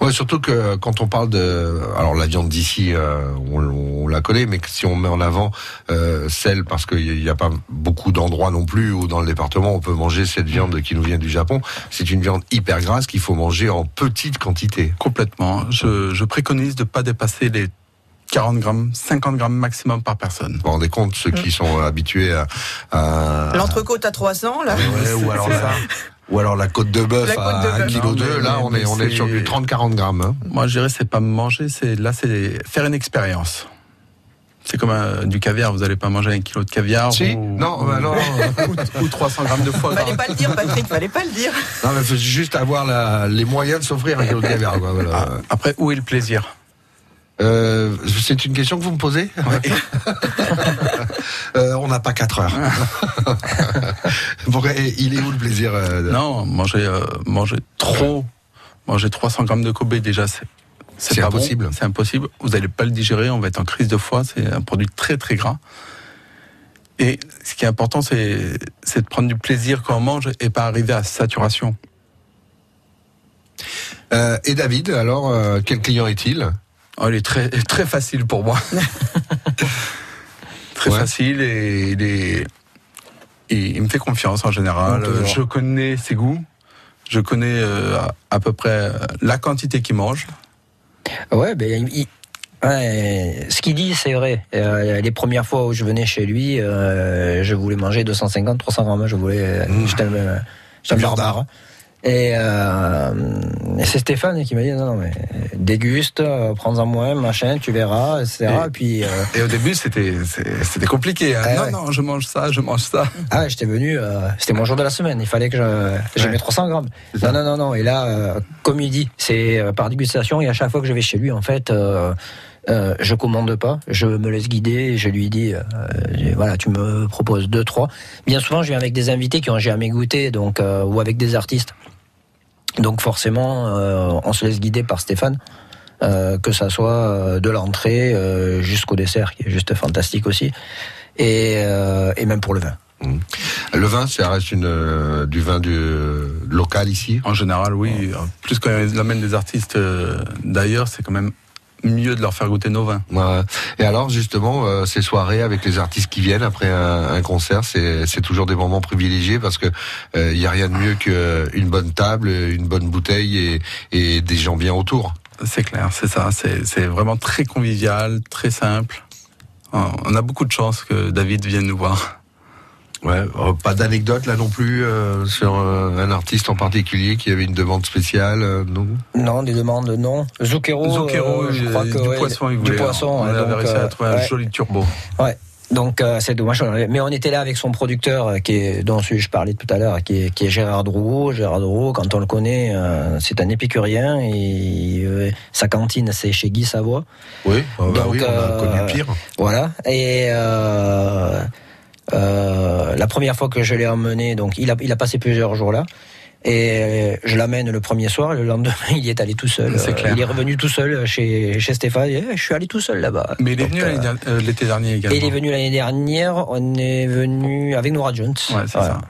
Ouais, surtout que quand on parle de, alors la viande d'ici, euh, on, on la connaît, mais que si on met en avant euh, celle, parce qu'il n'y a pas beaucoup d'endroits non plus où dans le département on peut manger cette viande qui nous vient du Japon, c'est une viande hyper grasse qu'il faut manger en petite quantité. Complètement. Je, je préconise de pas dépasser les 40 grammes, 50 grammes maximum par personne. Vous vous rendez compte, ceux qui sont habitués à... à- L'entrecôte à 300 là. Ouais, ou alors la, ou alors la côte de bœuf à de 1 bœuf. kg Non, 2, mais- là mais- on est, on est sur du c'est- 30-40 grammes. hein. Moi, je dirais, c'est pas manger, c'est là, c'est faire une expérience. C'est comme euh, du caviar, vous n'allez pas manger un kilo de caviar Si ou, Non, ou- bah non. <laughs> ou, ou 300 grammes de foie gras. Fallait pas le dire, Patrick, fallait pas le dire. Non, mais faut juste avoir la- les moyens de s'offrir un kilo de caviar. quoi, voilà. Ah, après, où est le plaisir? Euh, c'est une question que vous me posez <laughs> Euh, On n'a pas 4 heures. <laughs> Et il est où le plaisir euh, de- Non, manger, euh, manger trop, manger 300 grammes de Kobe déjà, c'est C'est pas bon. impossible. C'est impossible. Vous n'allez pas le digérer, on va être en crise de foie. C'est un produit très très gras. Et ce qui est important, c'est c'est de prendre du plaisir quand on mange et pas arriver à saturation. Euh, et David, alors, quel client est-il? Oh, il est très très facile pour moi. <laughs> très Ouais. facile et il est il, il me fait confiance en général. Je connais ses goûts. Je connais euh, à, à peu près la quantité qu'il mange. Ouais, ben, il- ouais, ce qu'il dit, c'est vrai. Euh, les premières fois où je venais chez lui, euh, je voulais manger 250, 300 grammes. Je voulais, Mmh. j'étais un- barbare. Et, euh, et c'est Stéphane qui m'a dit non, non, mais déguste, euh, prends-en moins, machin, tu verras, etc. Et- Et puis, euh, Et au début, c'était c'était compliqué. hein. Ah non, ouais. non, je mange ça, je mange ça. <laughs> ah, j'étais venu, euh, c'était mon jour de la semaine. Il fallait que je, Ouais. mette 300 grammes. Non, non, non, non. Et là, comme il dit, c'est par dégustation. Et à chaque fois que je vais chez lui, en fait, euh, je commande pas. Je me laisse guider. Je lui dis, euh, voilà, tu me proposes deux, trois. Bien souvent, je viens avec des invités qui ont jamais goûté, donc euh, ou avec des artistes. Donc forcément, euh, on se laisse guider par Stéphane. euh, que ça soit euh, de l'entrée euh, jusqu'au dessert, qui est juste fantastique aussi, et, euh, et même pour le vin. Le vin, ça reste une, euh, du vin du, euh, local ici? En général, oui. Plus quand ils amènent des artistes euh, d'ailleurs, c'est quand même mieux de leur faire goûter nos vins. Ouais. Et alors, justement, euh, ces soirées avec les artistes qui viennent après un, un concert, c'est c'est toujours des moments privilégiés parce que euh, il y a rien de mieux qu'une bonne table, une bonne bouteille et, et des gens bien autour. C'est clair, c'est ça. C'est c'est vraiment très convivial, très simple. On a beaucoup de chance que David vienne nous voir. Ouais, euh, pas d'anecdote là non plus euh, sur euh, un artiste en particulier qui avait une demande spéciale, euh, non? Non, des demandes, non. Zucchero, Zucchero, je crois que du ouais, poisson, il du voulait. poisson. on avait réussi à trouver un joli turbo. Ouais. Donc euh, c'est dommage. Mais on était là avec son producteur, euh, qui est, dont je parlais tout à l'heure, qui est, qui est Gérard Drouot. Gérard Drouot, quand on le connaît, euh, c'est un épicurien et sa cantine c'est chez Guy Savoie. Oui, bah, bah Donc, oui, on a connu pire. Voilà. Et la première fois que je l'ai emmené, donc il a, il a passé plusieurs jours là. Et je l'amène le premier soir, le lendemain <laughs> il y est allé tout seul. Euh, clair. Il est revenu tout seul chez, chez Stéphane. Dit, Eh, je suis allé tout seul là-bas. Mais il est Donc, venu euh, l'année dernière- euh, l'été dernier également. et il est venu l'année dernière, on est venu avec Nora Jones. Ouais, c'est Voilà.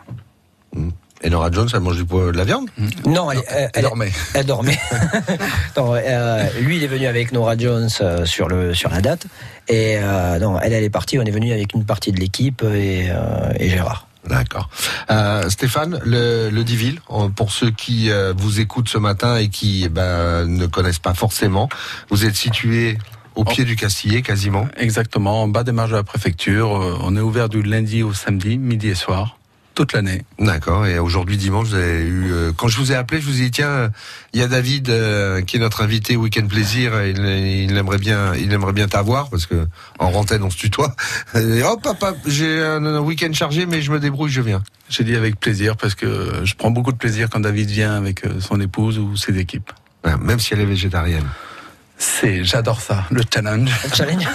ça. Et Nora Jones, elle mange du poids de la viande? Non, elle, elle- elle- dormait. Elle dormait. <laughs> <laughs> Non, euh, lui, il est venu avec Nora Jones euh, sur, le, sur la date. Et euh, non, elle, elle est partie. On est venu avec une partie de l'équipe et, euh, et Gérard. D'accord. Euh, Stéphane, le, le Diville, en- pour ceux qui vous écoutent ce matin et qui eh ben, ne connaissent pas forcément, vous êtes situé au pied du Castillet quasiment? Exactement, en bas des marges de la préfecture. On est ouvert du lundi au samedi, midi et soir, toute l'année. D'accord. Et aujourd'hui dimanche, vous avez eu. euh, quand je vous ai appelé, je vous ai dit tiens, il y a David euh, qui est notre invité Week-end Plaisir. et Il, il aimerait bien, il aimerait bien t'avoir parce que en rentaine on se tutoie. <laughs> Et, oh papa, j'ai un, un week-end chargé, mais je me débrouille, je viens. J'ai dit avec plaisir parce que je prends beaucoup de plaisir quand David vient avec euh, son épouse ou ses équipes. Même si elle est végétarienne. C'est, j'adore ça, le challenge. Challenge.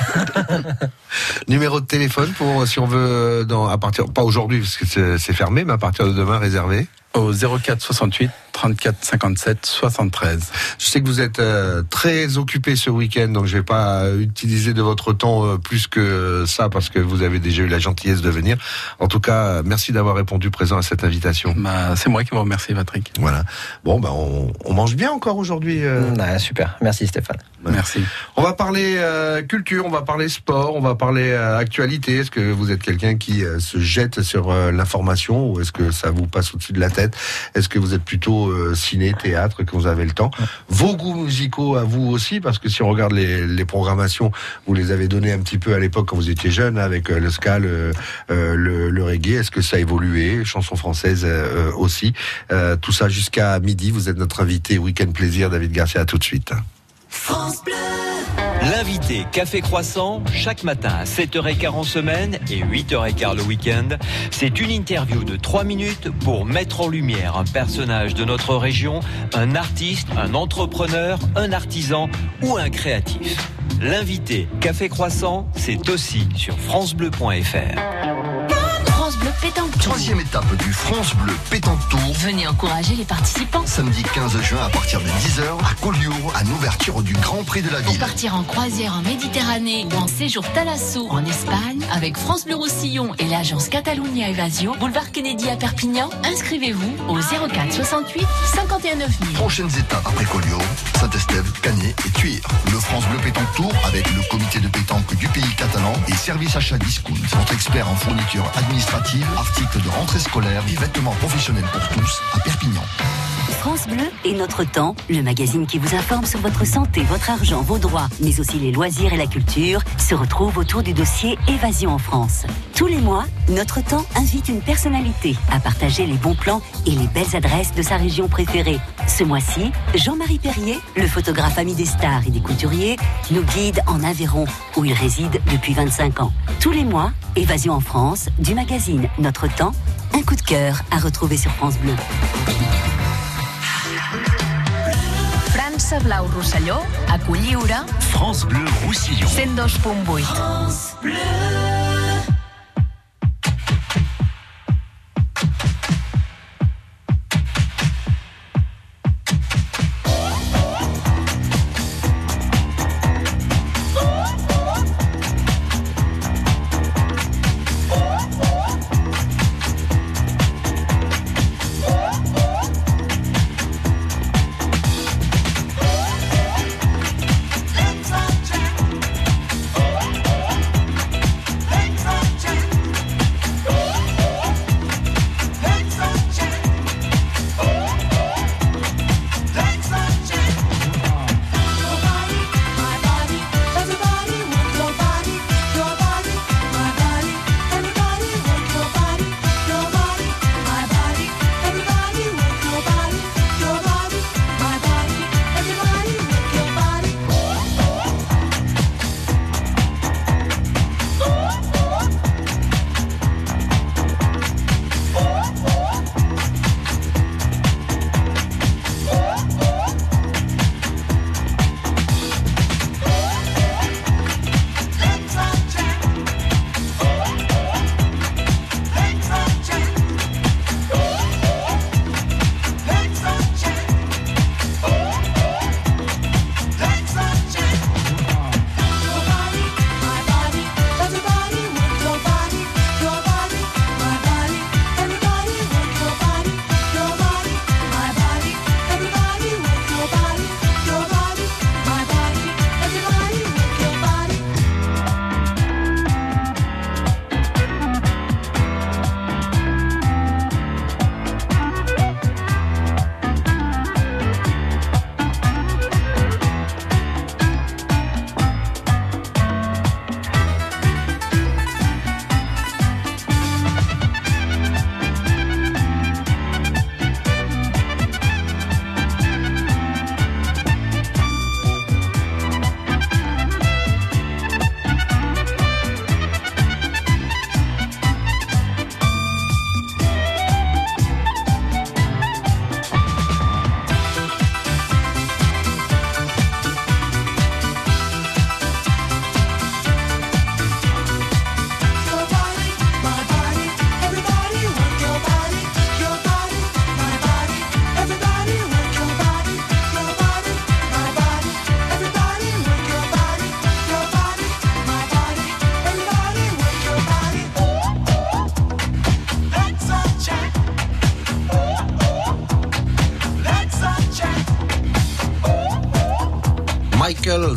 <laughs> Numéro de téléphone pour si on veut euh, dans à partir pas aujourd'hui parce que c'est c'est fermé, mais à partir de demain réservé. Au 04 68 34 57 73. Je sais que vous êtes euh, très occupé ce week-end, donc je vais pas euh, utiliser de votre temps euh, plus que ça parce que vous avez déjà eu la gentillesse de venir. En tout cas, merci d'avoir répondu présent à cette invitation. Bah, c'est moi qui vous remercie, Patrick. Voilà. Bon, bah, on, on mange bien encore aujourd'hui. Ah, super. Merci Stéphane. Merci. On va parler euh, culture, on va parler sport, on va parler euh, actualité. Est-ce que vous êtes quelqu'un qui euh, se jette sur euh, l'information ou est-ce que ça vous passe au-dessus de la tête? Est-ce que vous êtes plutôt euh, ciné, théâtre, que vous avez le temps Vos goûts musicaux à vous aussi, parce que si on regarde les, programmations, vous les avez donnés un petit peu à l'époque quand vous étiez jeune, avec euh, le ska, le, euh, le, reggae. Est-ce que ça a évolué Chansons françaises aussi? Tout ça jusqu'à midi. Vous êtes notre invité Week-end Plaisir, David Garcia. À tout de suite. France Bleu. L'invité Café Croissant, chaque matin à 7h15 en semaine et 8h15 le week-end, c'est une interview de 3 minutes pour mettre en lumière un personnage de notre région, un artiste, un entrepreneur, un artisan ou un créatif. L'invité Café Croissant, c'est aussi sur francebleu.fr. Pétanque Tour. Troisième étape du France Bleu Pétanque Tour. Venez encourager les participants. Samedi 15 juin à partir de 10h à Collioure, à l'ouverture du Grand Prix de la Pour ville. partir en croisière en Méditerranée ou en séjour Thalasso en Espagne avec France Bleu Roussillon et l'agence Catalunya Evasio, boulevard Kennedy à Perpignan, inscrivez-vous au 04 68 51 9000. Prochaines étapes après Collioure, Saint-Estève, Canet et Tuire. Le France Bleu Pétanque Tour avec le comité de pétanque du pays catalan et service achat discount. Votre expert en fourniture administrative, articles de rentrée scolaire et vêtements professionnels pour tous à Perpignan. France Bleu et Notre Temps, le magazine qui vous informe sur votre santé, votre argent, vos droits, mais aussi les loisirs et la culture, se retrouve autour du dossier Évasion en France. Tous les mois, Notre Temps invite une personnalité à partager les bons plans et les belles adresses de sa région préférée. Ce mois-ci, Jean-Marie Perrier, le photographe ami des stars et des couturiers, nous guide en Aveyron, où il réside depuis 25 ans. Tous les mois, Évasion en France, du magazine Notre Temps, un coup de cœur à retrouver sur France Bleu. França Blau Rosselló, a Culliure, France Bleu Roussillon. 102.8. France Bleu.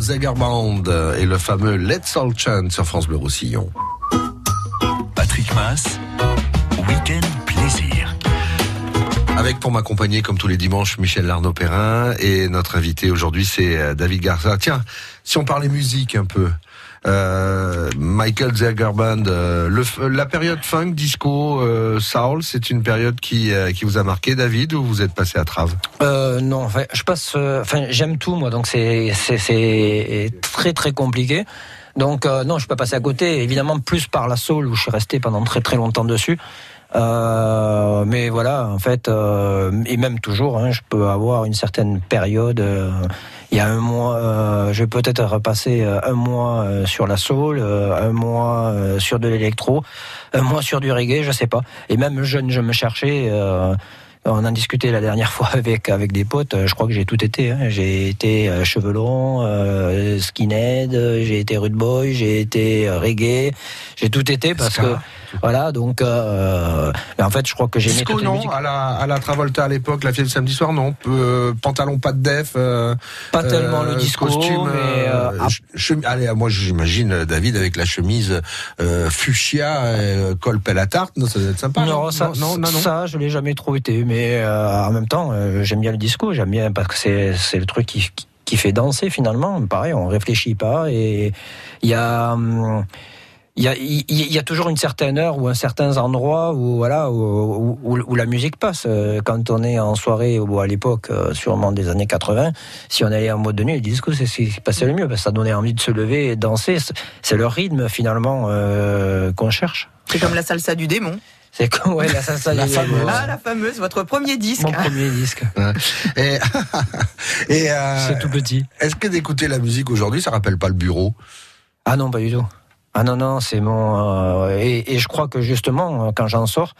Michael Zegerband et le fameux Let's All Chant sur France Bleu Roussillon. Patrick Mass, Week-end Plaisir. Avec pour m'accompagner comme tous les dimanches Michel Larnaud-Perrin et notre invité aujourd'hui c'est euh, David Garza. Tiens, si on parlait musique un peu, euh, Michael Zagerband, euh, le, la période funk, disco, euh, soul, c'est une période qui, euh, qui vous a marqué, David, ou vous êtes passé à Trave? Euh, Non, je passe, euh, enfin, j'aime tout moi, donc c'est c'est très très compliqué. Donc euh, non, je peux pas passer à côté. Évidemment, plus par la soul où je suis resté pendant très très longtemps dessus. Euh, mais voilà, en fait, euh, et même toujours, hein, je peux avoir une certaine période. euh, il y a un mois, euh, je vais peut-être repasser euh, un mois sur la soul, un mois sur de l'électro, un mois sur du reggae, je sais pas. Et même jeune, je me cherchais. euh, on en discutait la dernière <laughs> fois avec avec des potes. Je crois que j'ai tout été. hein. J'ai été cheveux longs, euh, skinhead, j'ai été rude boy, j'ai été reggae, j'ai tout été parce que voilà. Donc, euh, mais en fait, je crois que j'ai Disco non, à la, à la Travolta à l'époque, la fièvre samedi soir non, euh, pantalon pas de def. euh, Pas tellement le disco, costume. mais, euh, chemi- allez, moi j'imagine euh, David avec la chemise euh, fuchsia, euh, col pelle à tarte, non, ça doit être sympa. Non, ça, non, non, non. ça, je l'ai jamais trop été. Mais euh, en même temps, euh, j'aime bien le disco. J'aime bien parce que c'est c'est le truc qui, qui- qui fait danser finalement. Pareil, on réfléchit pas et il y a. hum, il y, a, il y- il y a toujours une certaine heure ou un certain endroit où voilà où, où- où la musique passe. Euh, Quand on est en soirée ou à l'époque, euh, sûrement des années 80, si on allait en mode de nuit, le disco c'est ce qui passait le mieux parce que ça donnait envie de se lever et de danser. C'est- C'est le rythme finalement euh, qu'on cherche. C'est comme la salsa du démon. C'est comme ouais, la salsa La du fameuse. démon. Ah, la fameuse, votre premier disque. Mon premier disque. Et, <laughs> et euh, C'est tout petit. Est-ce que d'écouter la musique aujourd'hui, ça rappelle pas le bureau? Ah non, pas du tout. Ah non, non, c'est mon. euh, et, et je crois que justement, euh, quand j'en sors,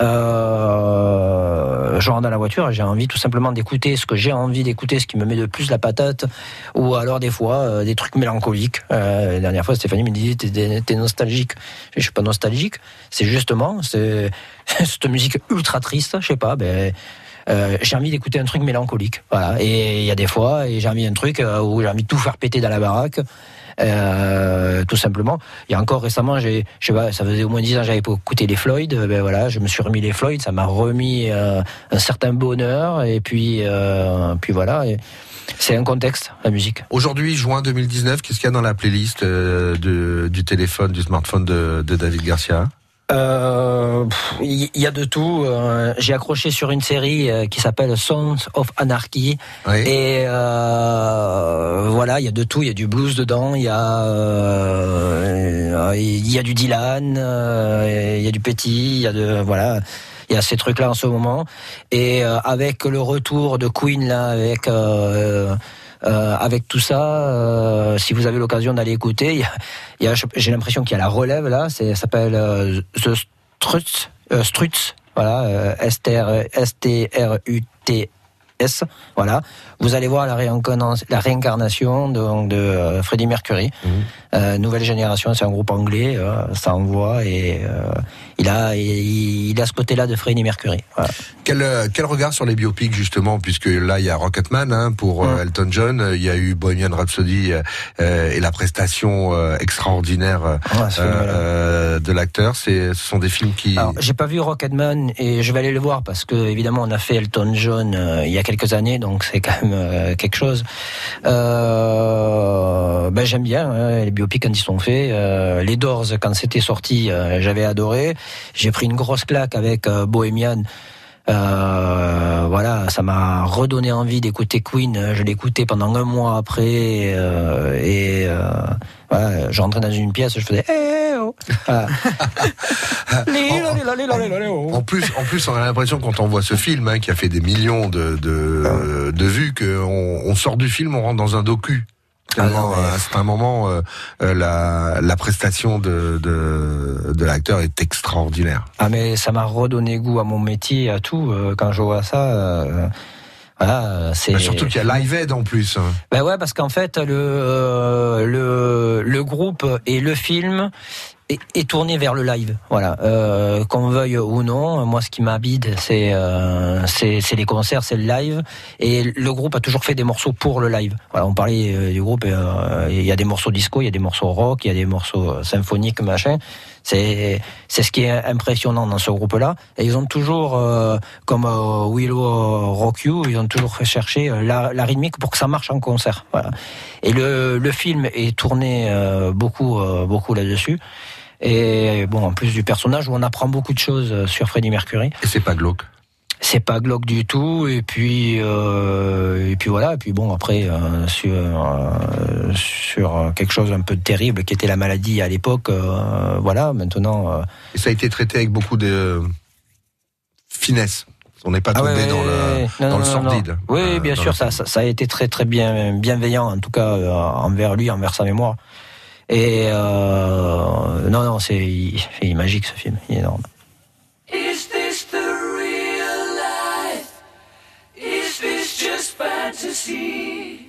euh, je rentre dans la voiture et j'ai envie tout simplement d'écouter ce que j'ai envie d'écouter, ce qui me met de plus la patate, ou alors des fois euh, des trucs mélancoliques. Euh, la dernière fois, Stéphanie me disait T'es t'es nostalgique. Je suis pas nostalgique, c'est justement c'est <laughs> cette musique ultra triste, je sais pas, ben. euh, j'ai envie d'écouter un truc mélancolique, voilà. Et il y a des fois, et j'ai envie d'un truc euh, où j'ai envie de tout faire péter dans la baraque, euh, tout simplement. Il y a encore récemment, j'ai, je sais pas, ça faisait au moins 10 ans j'avais pas écouté les Floyd. euh, Ben voilà, je me suis remis les Floyd, ça m'a remis euh, un certain bonheur. Et puis, euh, puis voilà. c'est un contexte, la musique. Aujourd'hui, juin 2019, qu'est-ce qu'il y a dans la playlist du téléphone, du smartphone de David Garcia? Euh, Il y, a de tout. Euh, J'ai accroché sur une série euh, qui s'appelle Sons of Anarchy. Et euh, voilà, il y a de tout. Il y a du blues dedans. Il y a euh, il y a du Dylan. euh, Il y a du Petit. Il y a de voilà. Il y a ces trucs-là en ce moment. Et euh, avec le retour de Queen là, avec euh, euh, avec tout ça, euh, si vous avez l'occasion d'aller écouter, j'ai l'impression qu'il y a la relève là. Ça s'appelle euh, The Struts, euh, Struts, voilà, S-T-R-U-T-S. Voilà, vous allez voir la, réincarnation, de Freddie Mercury, Euh, nouvelle génération. C'est un groupe anglais, euh, ça envoie et euh, il a il, il a ce côté-là de Freddie Mercury. Voilà. Quel, euh, quel regard sur les biopics justement, puisque là il y a Rocketman hein, pour Elton John, il y a eu Bohemian Rhapsody et la prestation extraordinaire de l'acteur. C'est, ce sont des films qui. J'ai pas vu Rocketman et je vais aller le voir parce que évidemment on a fait Elton John il y a quelques années, donc c'est quand même quelque chose. Ben j'aime bien hein, les biopics quand ils sont faits. Euh, les Doors quand c'était sorti, euh, j'avais adoré. J'ai pris une grosse claque avec euh, Bohemian. Euh, voilà, ça m'a redonné envie d'écouter Queen. Je écouté pendant un mois après euh, et euh, voilà, je rentrais dans une pièce, je faisais eh oh. Voilà. <laughs> En plus, en plus, on a l'impression quand on voit ce film hein, qui a fait des millions de de, de vues qu'on on sort du film, on rentre dans un docu. Tellement, à un moment, euh, euh, la, la prestation de, de, de l'acteur est extraordinaire. Ah mais ça m'a redonné goût à mon métier, à tout. euh, quand je vois ça, euh, voilà, c'est. Bah, surtout qu'il y a Live Aid en plus. Ben ouais, parce qu'en fait le euh, le le groupe et le film est, est tourné vers le live. Voilà, euh, qu'on veuille ou non. Moi, ce qui m'habite, c'est euh, c'est les concerts, c'est le live. Et le groupe a toujours fait des morceaux pour le live. Voilà, on parlait euh, du groupe. euh, Il y a des morceaux disco, il y a des morceaux rock, il y a des morceaux euh, symphoniques, machin. C'est c'est ce qui est impressionnant dans ce groupe-là. Et ils ont toujours, comme Willow Rock You, ils ont toujours euh, la, la rythmique pour que ça marche en concert. Voilà. Et le, le film est tourné beaucoup beaucoup là-dessus. Et bon, en plus du personnage, où on apprend beaucoup de choses euh, sur Freddie Mercury. Et c'est pas glauque. C'est pas glauque du tout. Et puis euh, et puis voilà. Et puis bon, après euh, sur euh, sur quelque chose un peu terrible qui était la maladie à l'époque. voilà. Maintenant. Et ça a été traité avec beaucoup de finesse. On n'est pas Ah tombé ouais, dans le. Non, dans sordide. non. Oui, bien sûr, ça, ça, a été très très bien bienveillant, en tout cas envers lui, envers sa mémoire. Et euh, non, non, c'est magique ce film, il est énorme. Is this the real life? Is this just fantasy?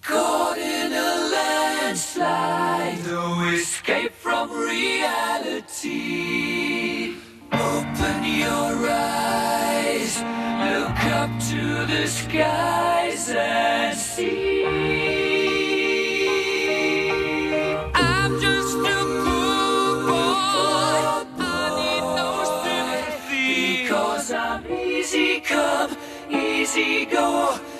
Caught in a landslide, no escape from reality. Open your eyes, look up to the skies and see. Easy go.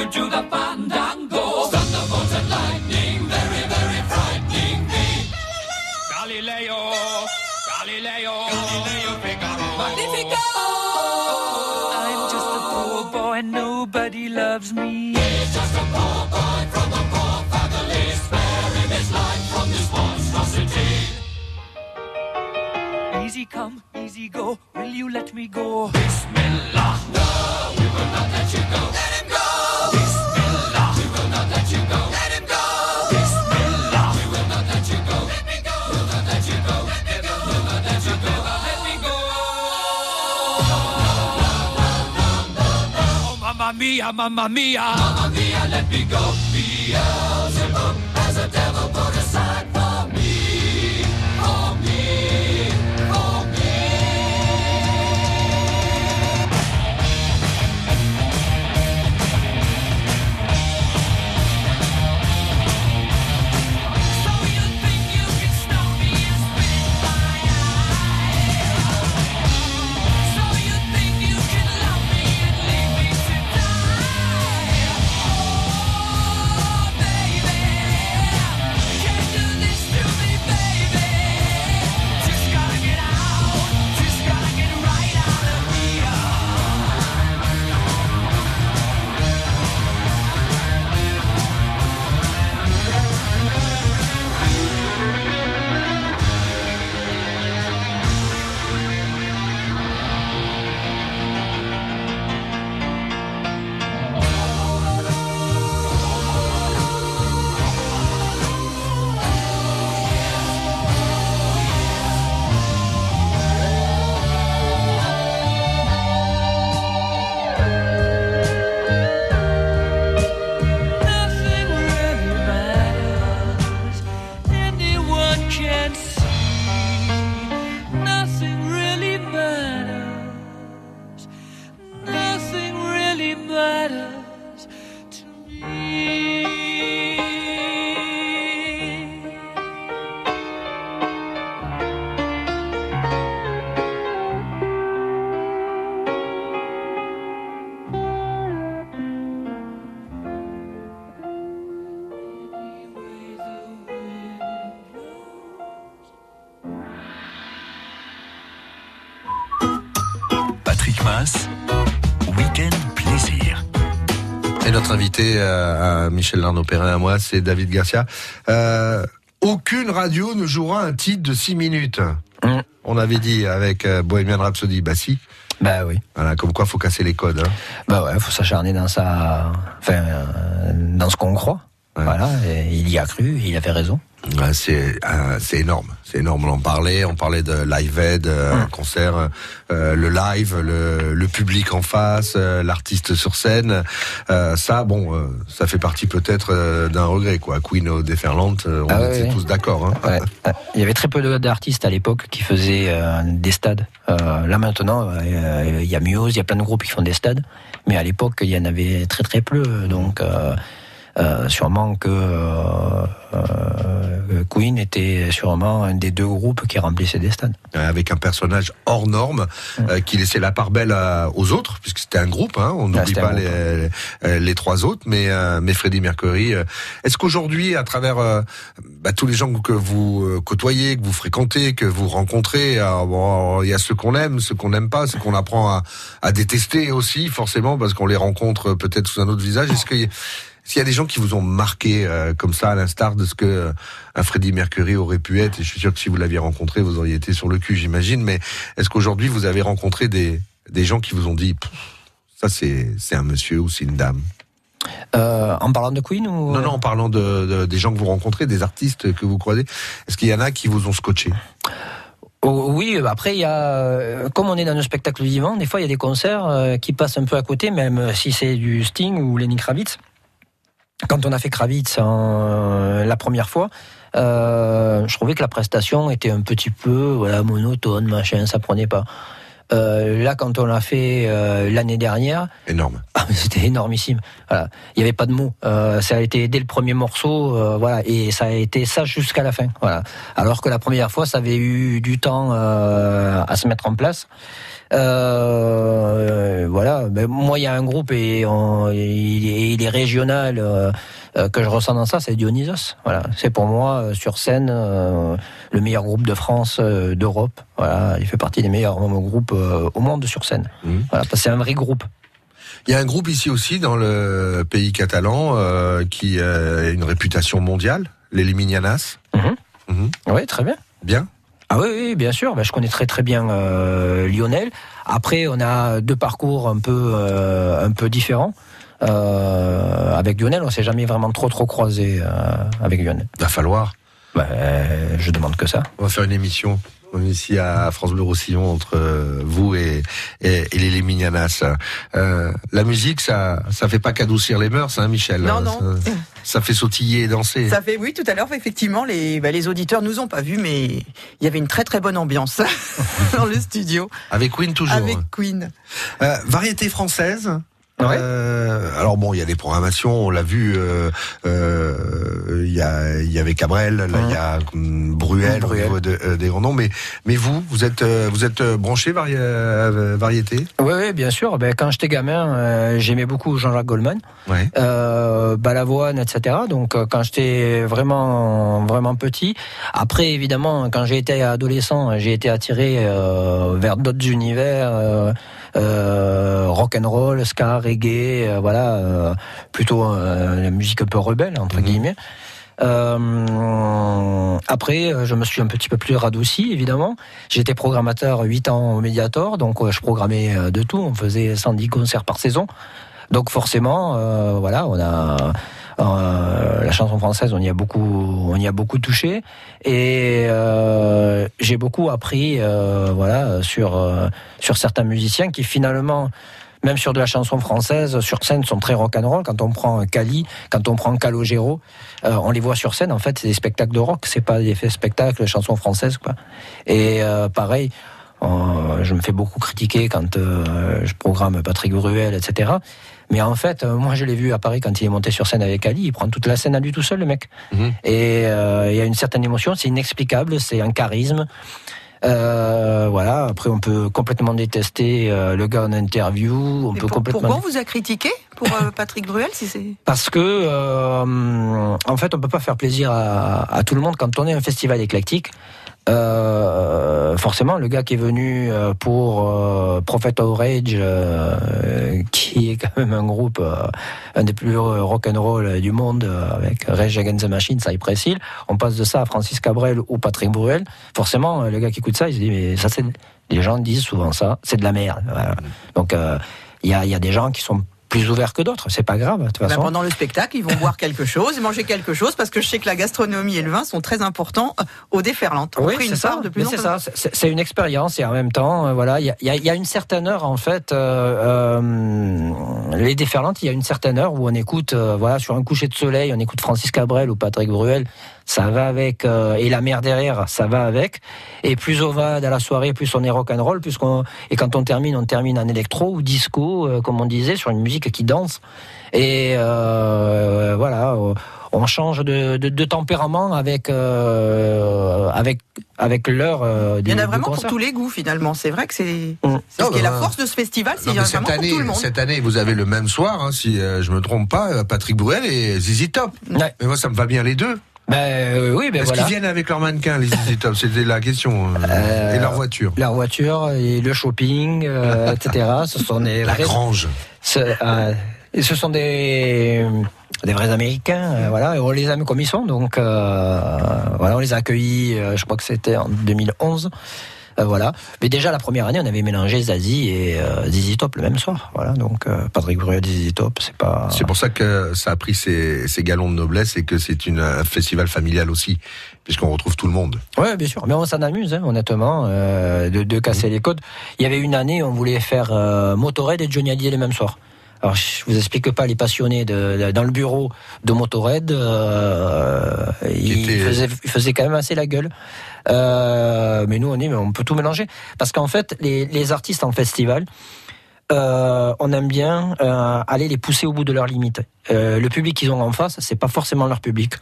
You do the fandango? Thunderbolts and lightning, very, very frightening me. Galileo, Galileo, Galileo Figaro. Magnifico! Mia. mia, mamma mia. Mamma mia, let me go. Beelzebub euh, à Michel Larnaud-Perrin à moi, c'est David Garcia. Euh, aucune radio ne jouera un titre de 6 minutes. On avait dit avec euh, Bohemian Rhapsody, bah si. Bah oui. Voilà, comme quoi faut casser les codes. Hein. Bah ouais, faut s'acharner dans sa, enfin, euh, dans ce qu'on croit. Voilà, et il y a cru, il avait raison. Ouais, c'est euh, c'est énorme, c'est énorme. On en parlait, on parlait de live aid, euh, un concert, euh, le live, le, le public en face, l'artiste sur scène. Ça, bon, ça fait partie peut-être d'un regret, quoi. Queen of Deferland, euh, on Ah était ouais. tous d'accord. Hein. Il y avait très peu d'artistes à l'époque qui faisaient des stades. Là maintenant, il y a Muse, il y a plein de groupes qui font des stades, mais à l'époque, il y en avait très très peu. Donc, euh, sûrement que euh, euh, Queen était sûrement un des deux groupes qui remplissaient des stades. Avec un personnage hors norme euh, qui laissait la part belle à- aux autres puisque c'était un groupe hein, on n'oublie c'était un pas les, euh, les trois autres mais mais Freddie Mercury est-ce qu'aujourd'hui à travers bah, tous les gens que vous côtoyez que vous fréquentez que vous rencontrez bon, il y a ceux qu'on aime ceux qu'on n'aime pas ceux qu'on apprend à, à détester aussi forcément parce qu'on les rencontre peut-être sous un autre visage est-ce a- s'il y a des gens qui vous ont marqué euh, comme ça, à l'instar de ce que euh, un Freddie Mercury aurait pu être, et je suis sûr que si vous l'aviez rencontré, vous auriez été sur le cul, j'imagine, mais est-ce qu'aujourd'hui vous avez rencontré des, des gens qui vous ont dit, ça c'est c'est un monsieur ou c'est une dame? Euh, en parlant de Queen ou Non, non, en parlant de, de- des gens que vous rencontrez, des artistes que vous croisez, est-ce qu'il y en a qui vous ont scotché? Oh, oui, après, il y a, euh, comme on est dans un spectacle vivant, des fois, il y a des concerts qui passent un peu à côté, même si c'est du Sting ou Lenny Kravitz. Quand on a fait Kravitz en- la première fois, euh, je trouvais que la prestation était un petit peu voilà, monotone, machin, ça prenait pas. Euh, là, quand on l'a fait euh, l'année dernière, énorme. <laughs> Ah, c'était énormissime. Voilà, il y avait pas de mots. Euh, ça a été dès le premier morceau, euh, voilà, et ça a été ça jusqu'à la fin. Voilà. Alors que la première fois, ça avait eu du temps euh, à se mettre en place. Euh, voilà. Ben, moi, il y a un groupe et on- il, est, il est régional euh, euh, que je ressens dans ça, c'est Dionysos. Voilà. C'est pour moi euh, sur scène le meilleur groupe de France, d'Europe. Voilà. Il fait partie des meilleurs groupes au monde sur scène. Voilà. Parce que c'est un vrai groupe. Il y a un groupe ici aussi dans le pays catalan euh, qui a une réputation mondiale, les Liminianas. Oui, très bien. Bien. Ah oui, oui, bien sûr. Ben, je connais très très bien euh, Lionel. Après, on a deux parcours un peu euh, un peu différents. Euh, avec Lionel, on s'est jamais vraiment trop trop croisé euh, avec Lionel. Va falloir. Ben, je demande que ça. On va faire une émission ici à France Bleu Roussillon entre euh, vous et, et, et les Lémignanas. Euh, la musique, ça, ça fait pas qu'adoucir les mœurs, hein, Michel. Non, non. Ça, ça fait sautiller et danser. Ça fait, oui, tout à l'heure, effectivement, les, bah, les auditeurs nous ont pas vus, mais il y avait une très très bonne ambiance <laughs> dans le studio. Avec Queen toujours. Avec Queen. Euh, variété française. Euh, alors bon, il y a des programmations, on l'a vu. euh, euh, Il y, a, y avait Cabrel, là il y a hum, Bruel, au niveau de- euh, des grands noms. Mais mais vous, vous êtes euh, vous êtes euh, branché vari- euh, variété? Oui, bien sûr. Ben, quand j'étais gamin, euh, j'aimais beaucoup Jean-Jacques Goldman, Ouais. euh, Balavoine, etc. Donc, euh, quand j'étais vraiment, vraiment petit. Après, évidemment, quand j'ai été adolescent, j'ai été attiré euh, vers d'autres univers, euh, rock and roll, ska, reggae, euh, voilà, euh, plutôt euh, la musique un peu rebelle entre guillemets. Euh, après, je me suis un petit peu plus radouci, évidemment. J'étais programmateur 8 ans au Mediator, donc je programmais de tout. On faisait 110 concerts par saison. Donc forcément, euh, voilà, on a euh, la chanson française, on y a beaucoup, on y a beaucoup touché, et euh, j'ai beaucoup appris, euh, voilà, sur euh, sur certains musiciens qui finalement même sur de la chanson française, sur scène, sont très rock'n'roll. Quand on prend Cali, quand on prend Calogero, euh, on les voit sur scène. En fait, c'est des spectacles de rock, c'est pas des spectacles de chansons françaises, quoi. Et euh, pareil, euh, je me fais beaucoup critiquer quand euh, je programme Patrick Bruel, etc. Mais en fait, euh, moi, je l'ai vu à Paris quand il est monté sur scène avec Ali. Il prend toute la scène à lui tout seul, le mec. Et euh, il y a une certaine émotion, c'est inexplicable, c'est un charisme. Euh, voilà. Après, on peut complètement détester euh, le gars en interview. On peut complètement. Pourquoi on vous a critiqué pour euh, Patrick Bruel si c'est Parce que, euh, en fait, on peut pas faire plaisir à, à tout le monde quand on est un festival éclectique. Euh, forcément, le gars qui est venu euh, pour euh, Prophet Outrage, euh, qui est quand même un groupe, un des plus rock'n'roll du monde, avec Rage Against the Machine, Cypress Hill, on passe de ça à Francis Cabrel ou Patrick Bruel. Forcément, le gars qui écoute ça, il se dit, mais ça, c'est. Les gens disent souvent ça, c'est de la merde. Voilà. Donc, il y, a, il y a des gens qui sont plus ouverts que d'autres, c'est pas grave, de toute Ben, façon. pendant le spectacle, ils vont boire quelque chose, et manger quelque chose, parce que je sais que la gastronomie et le vin sont très importants euh, au déferlante. On Oui, c'est ça. c'est ça. C'est- une expérience et en même temps, euh, voilà, il y a, y a- y a une certaine heure en fait. euh, euh, les déferlantes, il y a une certaine heure où on écoute, euh, voilà, sur un coucher de soleil, on écoute Francis Cabrel ou Patrick Bruel. Ça va avec euh, et la mer derrière, ça va avec. Et plus on va dans la soirée, plus on est rock and roll, plus qu'on et quand on termine, on termine en électro ou disco, euh, comme on disait, sur une musique qui danse. Et euh, voilà, on change de, de, de tempérament avec euh, avec avec l'heure euh, Il y en a vraiment pour tous les goûts, finalement. C'est vrai que c'est Mm. ce qui est la force de ce festival, c'est vraiment pour année, tout le monde. cette année, vous avez le même soir, hein, si euh, je me trompe pas, Patrick Bruel et Zizi Top. Mais moi, ça me va bien les deux. Ben euh, oui, ben Est-ce voilà. qu'ils viennent avec leur mannequin, les Top C'était la question. euh, Euh, et leur voiture. La voiture et le shopping, euh, etc. Ce sont des <laughs> La vrais- grange. Ce, euh, ce sont des des vrais Américains, euh, voilà, et on les aime comme ils sont, donc euh, voilà, on les a accueillis, euh, je crois que c'était en 2011, euh, voilà. Mais déjà la première année, on avait mélangé Zazie et euh, Zizi Top le même soir, voilà. Donc euh, Patrick Bruel, Zizi Top, c'est pas. C'est pour ça que ça a pris ses, ses galons de noblesse et que c'est une- un festival familial aussi, puisqu'on retrouve tout le monde. Ouais, bien sûr. Mais on s'en amuse, hein, honnêtement, euh, de, de casser les codes. Il y avait une année, on voulait faire euh, Motorhead et Johnny Hallyday le même soir. Alors, je vous explique pas les passionnés de, de- dans le bureau de Motorhead, euh, ils, était- faisaient, ils faisaient quand même assez la gueule. Euh, mais nous, on dit, mais on peut tout mélanger. Parce qu'en fait, les, les artistes en festival, euh, on aime bien euh, aller les pousser au bout de leurs limites. Le public qu'ils ont en face, c'est pas forcément leur public.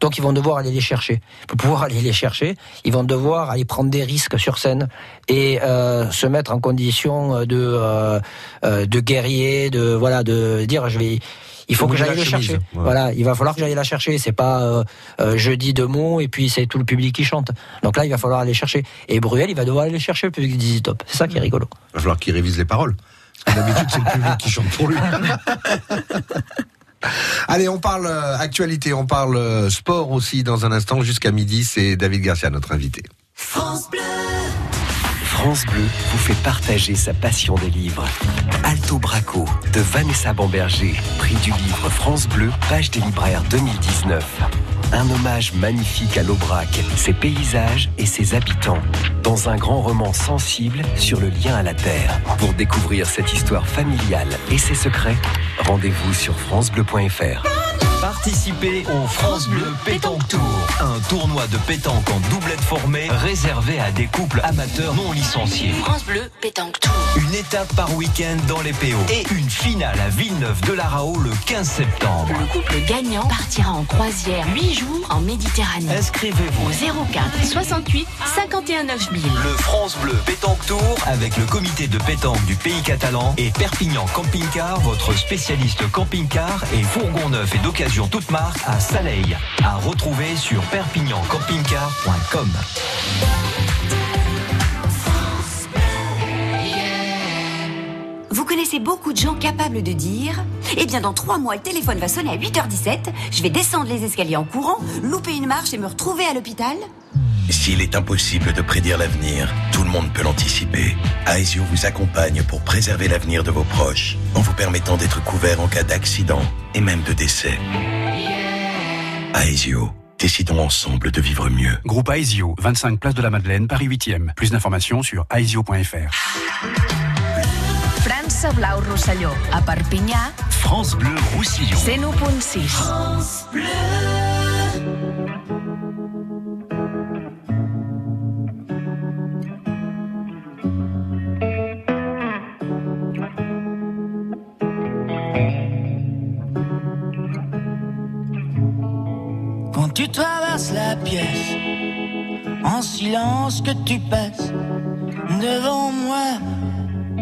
Donc ils vont devoir aller les chercher. Pour pouvoir aller les chercher, ils vont devoir aller prendre des risques sur scène et se mettre en condition de de guerrier, de voilà, de dire je vais. Il faut que j'aille la le chercher. ouais. Voilà, il va falloir que j'aille la chercher. C'est pas euh, euh, je dis deux mots et puis c'est tout le public qui chante. Donc là, il va falloir aller chercher. Et Bruel, il va devoir aller chercher le public d'Easy Top. C'est ça qui est rigolo. Il va falloir qu'il révise les paroles. Parce que D'habitude, c'est le public qui chante pour lui. <laughs> Allez, on parle euh, actualité, on parle euh, sport aussi dans un instant. Jusqu'à midi, c'est David Garcia, notre invité. France Bleu. France Bleu vous fait partager sa passion des livres. Alto Braco de Vanessa Bamberger, prix du livre France Bleu, page des libraires 2019. Un hommage magnifique à l'Aubrac, ses paysages et ses habitants. Dans un grand roman sensible sur le lien à la terre. Pour découvrir cette histoire familiale et ses secrets, rendez-vous sur FranceBleu.fr. Participez au France Bleu Pétanque Tour, un tournoi de pétanque en doublette formée réservé à des couples amateurs non licenciés. France Bleu Pétanque Tour. Une étape par week-end dans les PO et une finale à Villeneuve de l'Arao le 15 septembre. Le couple gagnant partira en croisière 8 en Méditerranée. Inscrivez-vous Au 04 68 51 9000. Le France Bleu Pétanque Tour avec le comité de pétanque du pays catalan et Perpignan Camping Car, votre spécialiste camping-car et fourgon neuf et d'occasion toute marque à Saleil. À retrouver sur perpignancampingcar.com. connaissez beaucoup de gens capables de dire Eh bien, dans trois mois, le téléphone va sonner à 8h17, je vais descendre les escaliers en courant, louper une marche et me retrouver à l'hôpital S'il est impossible de prédire l'avenir, tout le monde peut l'anticiper. Aesio vous accompagne pour préserver l'avenir de vos proches, en vous permettant d'être couvert en cas d'accident et même de décès. Aesio, décidons ensemble de vivre mieux. Groupe Aesio, 25 place de la Madeleine, Paris 8e. Plus d'informations sur aesio.fr. França Blau Rosselló. A Perpinyà, France Bleu Roussillon. 101.6. France Bleu. Quand tu traverses la pièce, en silence que tu passes devant moi,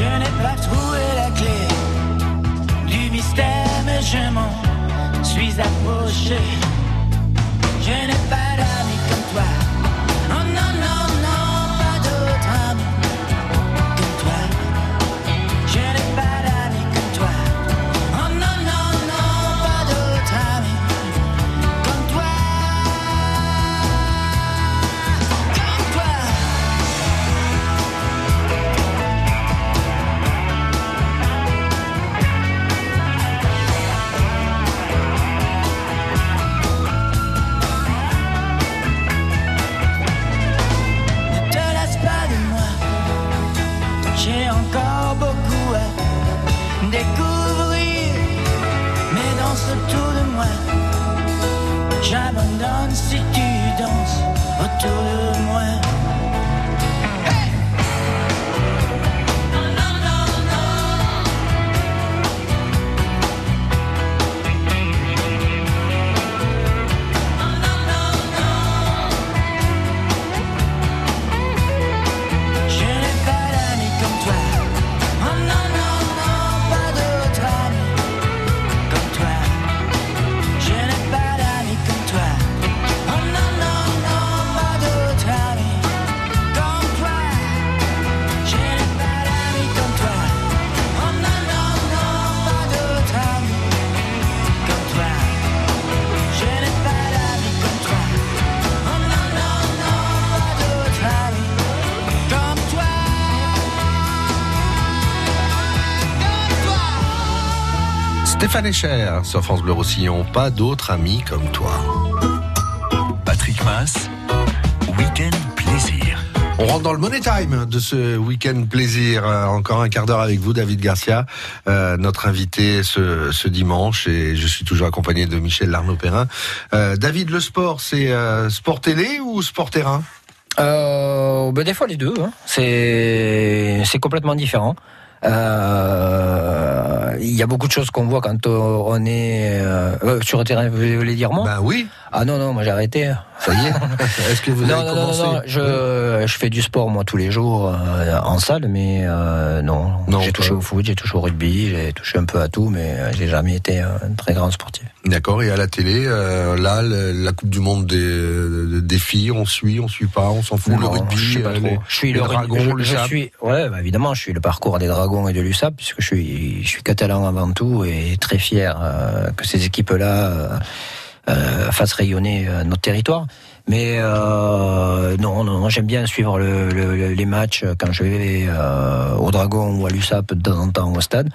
Je n'ai pas trouvé la clé du mystère, mais je m'en suis approché. Autour de moi. J'abandonne si tu danses autour de moi. Stéphane Echer sur France Bleu Roussillon. Pas d'autres amis comme toi. Patrick Mass, Week-end Plaisir. On rentre dans le money time de ce week-end plaisir. Euh, encore un quart d'heure avec vous, David Garcia, euh, notre invité ce, ce, dimanche. Et je suis toujours accompagné de Michel Larnaud-Perrin. Euh, David, le sport, c'est euh, sport télé ou sport terrain? Euh, ben Des fois les deux. Hein. C'est complètement différent. Euh, il y a beaucoup de choses qu'on voit quand on est euh, sur le terrain. Vous voulez dire moi Ben oui. Ah non non, moi j'ai arrêté. Ça y est. <laughs> Est-ce que vous non, avez non, commencé non, non, je, je fais du sport moi tous les jours euh, en salle, mais euh, non. Non, j'ai touché au foot, j'ai touché au rugby, j'ai touché un peu à tout, mais euh, j'ai jamais été un très grand sportif. D'accord. Et à la télé, euh, là, la Coupe du Monde des, des filles, on suit, on suit pas, on s'en fout. le rugby, je sais pas euh, trop. les, je suis les le dragons, je, le je suis, ouais, bah, évidemment, je suis le parcours des dragons et de l'USAP, puisque je suis, je suis catalan avant tout et très fier euh, que ces équipes-là euh, euh, fassent rayonner notre territoire. Mais non, j'aime bien suivre le- le- le- les matchs quand je vais euh, au Dragon ou à l'USAP de temps en temps au stade.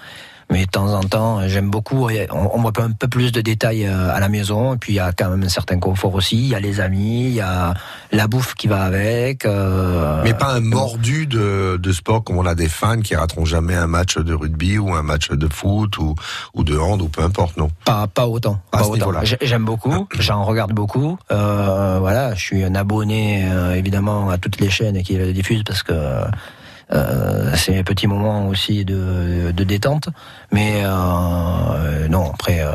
Mais de temps en temps, j'aime beaucoup. On, on voit un peu plus de détails euh, à la maison. Et puis il y a quand même un certain confort aussi. Il y a les amis, il y a la bouffe qui va avec. euh, Mais pas un mordu de, de sport comme on a des fans qui rateront jamais un match de rugby ou un match de foot ou, ou de hand ou peu importe, non? Pas, pas autant. Pas autant. J'aime beaucoup, <clears throat> j'en regarde beaucoup. Euh, voilà, je suis un abonné évidemment à toutes les chaînes qui le diffusent parce que c'est mes petits moments aussi de, de détente. Mais euh, non, après, euh,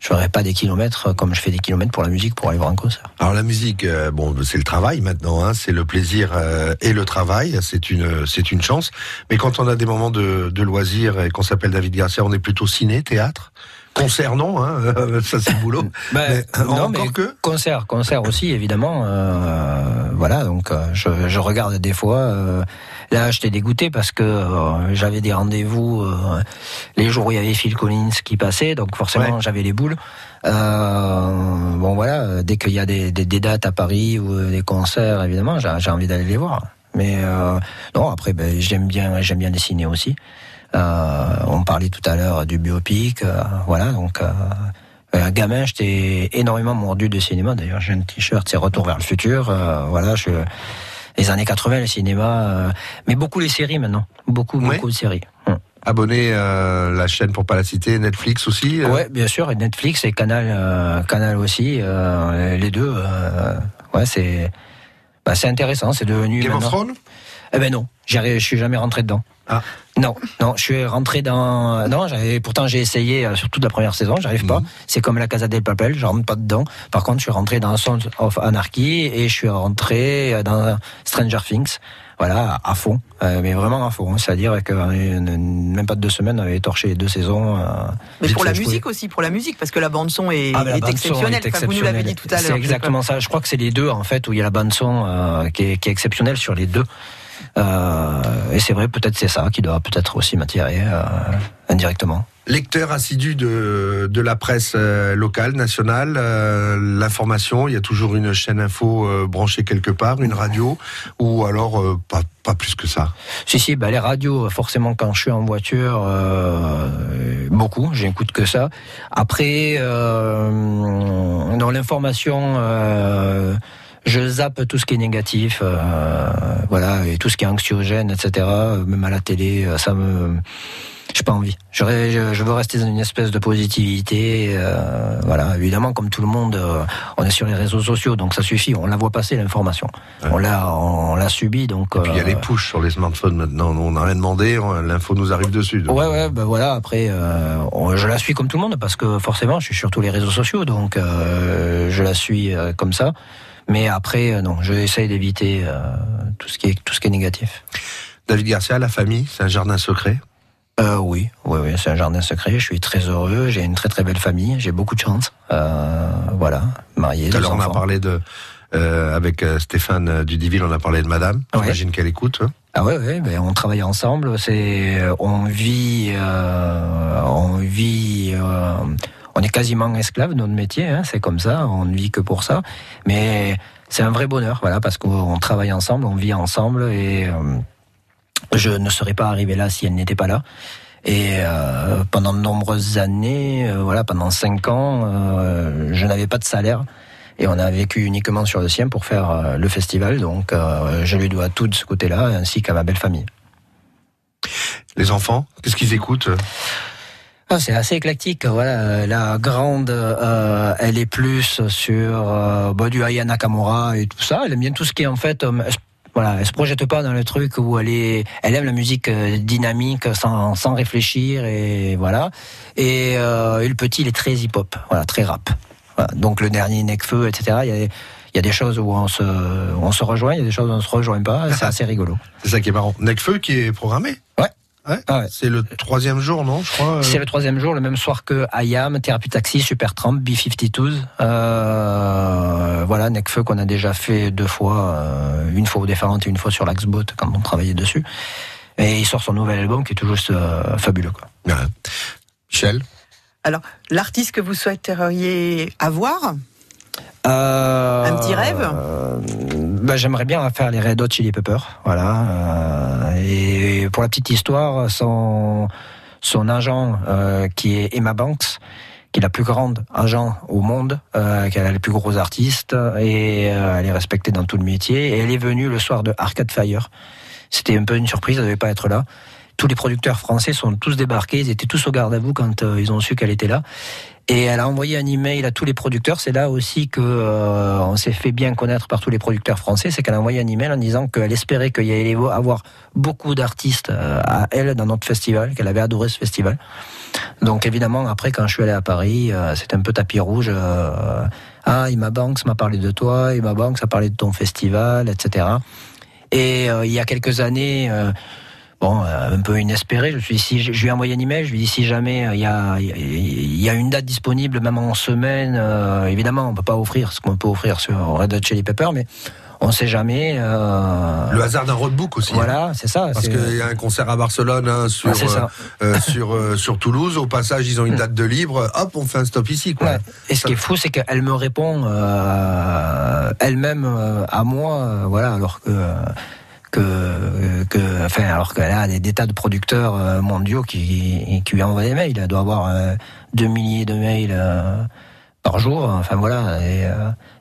je ferai pas des kilomètres comme je fais des kilomètres pour la musique pour aller voir un concert. Alors la musique, euh, bon, c'est le travail maintenant, hein, c'est le plaisir euh, et le travail, c'est une, c'est une chance. Mais quand on a des moments de, de loisirs et qu'on s'appelle David Garcia, on est plutôt ciné, théâtre, concert non, hein, <laughs> ça c'est le boulot. <laughs> Ben, Mais, non, encore mais que? concert, concert aussi évidemment. euh, voilà, donc euh, je, je regarde des fois. Là, j'étais dégoûté parce que euh, j'avais des rendez-vous euh, les jours où il y avait Phil Collins qui passait, donc forcément Ouais. j'avais les boules. Euh, bon voilà, dès qu'il y a des, des, des dates à Paris ou des concerts, évidemment, j'ai envie d'aller les voir. Mais non, après, ben, j'aime bien, j'aime bien dessiner aussi. On parlait tout à l'heure du biopic, voilà, donc. Euh, gamin, j'étais énormément mordu de cinéma. D'ailleurs, j'ai un t-shirt, c'est Retour vers le futur. Voilà, je, les années 80, le cinéma, euh, mais beaucoup les séries maintenant, beaucoup, beaucoup de séries. Hum. abonné euh, la chaîne pour pas la citer, Netflix aussi. euh, Ouais, bien sûr, et Netflix et Canal, euh, Canal aussi, les deux. ouais, c'est, bah, c'est intéressant. C'est devenu Game of Thrones? Eh ben non, je suis jamais rentré dedans. Ah. Non, non, je suis rentré dans. Non, j'avais. Pourtant, j'ai essayé euh, sur toute la première saison, j'arrive pas. Mhm. C'est comme la Casa del Papel, je rentre pas dedans. Par contre, je suis rentré dans Sons of Anarchy et je suis rentré euh, dans Stranger Things. Voilà, à fond, Euh, mais vraiment à fond. C'est-à-dire que une- même pas de deux semaines, on avait torché les deux saisons. euh, Mais pour la pouvais- musique aussi, pour la musique, parce que la bande son est, ah, mais la est bande son exceptionnelle. est Enfin, vous nous l'avez exceptionnelle. dit tout à l'heure. C'est exactement ça. Je crois que c'est les deux en fait où il y a la bande son euh, qui, est, qui est exceptionnelle sur les deux. Euh, et c'est vrai, peut-être c'est ça qui doit peut-être aussi m'attirer euh, indirectement. Lecteur assidu de, de la presse euh, locale, nationale, euh, l'information, il y a toujours une chaîne info euh, branchée quelque part, une radio, ou alors euh, pas, pas plus que ça? Si, si, bah, les radios, forcément, quand je suis en voiture, beaucoup, j'écoute que ça. Après, dans l'information, je zappe tout ce qui est négatif, euh, voilà, et tout ce qui est anxiogène, etc. Même à la télé, euh, ça me... J'ai pas envie. J'aurais- Je, je veux rester dans une espèce de positivité. euh, voilà, évidemment, comme tout le monde, euh, on est sur les réseaux sociaux, donc ça suffit. On la voit passer l'information. On l'a, on l'a subi, donc. Puis il y a euh, les push sur les smartphones maintenant, on n'a rien demandé, l'info nous arrive dessus. donc. Ouais, ouais, ben voilà. Après, euh, on- je la suis comme tout le monde parce que forcément, je suis sur tous les réseaux sociaux, donc euh, je la suis euh, comme ça. Mais après, euh, non, je essaye d'éviter euh, tout ce qui est tout ce qui est négatif. David Garcia, la famille, c'est un jardin secret? Euh, oui, oui, oui, c'est un jardin secret. Je suis très heureux. J'ai une très très belle famille. J'ai beaucoup de chance. Euh, voilà, marié. L'heure, on a parlé de. euh, avec Stéphane Dudiville, on a parlé de madame. Ouais. J'imagine qu'elle écoute. hein. Ah ouais, ouais, ben on travaille ensemble. C'est, on vit, on vit, on est quasiment esclave de notre métier. Hein, c'est comme ça. On ne vit que pour ça. Mais c'est un vrai bonheur, voilà, parce qu'on travaille ensemble, on vit ensemble, et euh, je ne serais pas arrivé là si elle n'était pas là. Et euh, pendant de nombreuses années, euh, voilà, pendant cinq ans, je n'avais pas de salaire. Et on a vécu uniquement sur le sien pour faire le festival. Donc, je lui dois tout de ce côté-là, ainsi qu'à ma belle famille. Les enfants, qu'est-ce qu'ils écoutent? Ah, c'est assez éclectique. Voilà, la grande, euh, elle est plus sur euh, bah, du Aya Nakamura et tout ça. Elle aime bien tout ce qui est en fait. euh, voilà, elle se projette pas dans le truc où elle est. Elle aime la musique euh, dynamique, sans, sans réfléchir et voilà. Et, euh, et le petit, il est très hip-hop, voilà, très rap. Voilà. Donc le dernier Necfeu, etc. Il y a, il y a des choses où on se, on se rejoint, il y a des choses où on se rejoint pas. C'est <laughs> assez rigolo. C'est ça qui est marrant. Necfeu qui est programmé Ouais. Ouais. C'est le troisième jour, non Je crois. euh, C'est le troisième jour, le même soir que IAM, Thérapie Taxi, Super Tramp, B-52s. Euh, voilà, Necfeu qu'on a déjà fait deux fois, euh, une fois au Déferrante et une fois sur l'Axbot quand on travaillait dessus. Et il sort son nouvel album qui est tout juste euh, fabuleux. Quoi. Michel? Alors, l'artiste que vous souhaiteriez avoir Un petit rêve? euh, bah, J'aimerais bien faire les Red Hot Chili Peppers. Voilà. euh, et pour la petite histoire, son, son agent, euh, qui est Emma Banks, qui est la plus grande agent au monde, euh, qui a les plus gros artistes, et euh, elle est respectée dans tout le métier. Et elle est venue le soir de Arcade Fire. C'était un peu une surprise, elle devait pas être là. Tous les producteurs français sont tous débarqués, ils étaient tous au garde à vous quand euh, ils ont su qu'elle était là. Et elle a envoyé un email à tous les producteurs. C'est là aussi que euh, on s'est fait bien connaître par tous les producteurs français. C'est qu'elle a envoyé un email en disant qu'elle espérait qu'il y allait avoir beaucoup d'artistes euh, à elle dans notre festival, qu'elle avait adoré ce festival. Donc évidemment, après, quand je suis allé à Paris, euh, c'était un peu tapis rouge. euh, ah, Ima Banks m'a parlé de toi, Ima Banks a parlé de ton festival, etc. Et euh, il y a quelques années, euh, bon, euh, un peu inespéré, je, suis, si, je lui ai envoyé un email, je lui ai dit si jamais euh, il y, a, il y a une date disponible, même en semaine, euh, évidemment, on peut pas offrir ce qu'on peut offrir sur Red Hot Chili Pepper, mais on sait jamais. euh, Le hasard d'un roadbook aussi. Voilà, c'est ça. Parce qu'il y a un concert à Barcelone, hein, sur, Ah, euh, sur, euh, sur Toulouse. Au passage, ils ont une date de libre. Hop, on fait un stop ici. Quoi. Ouais. Et ce qui est fou, c'est qu'elle me répond elle-même à moi, voilà, alors que que, que enfin, alors qu'elle a des, tas de producteurs euh, mondiaux qui, lui envoient des mails. Elle doit avoir euh, deux milliers de mails euh, par jour. Enfin voilà, et,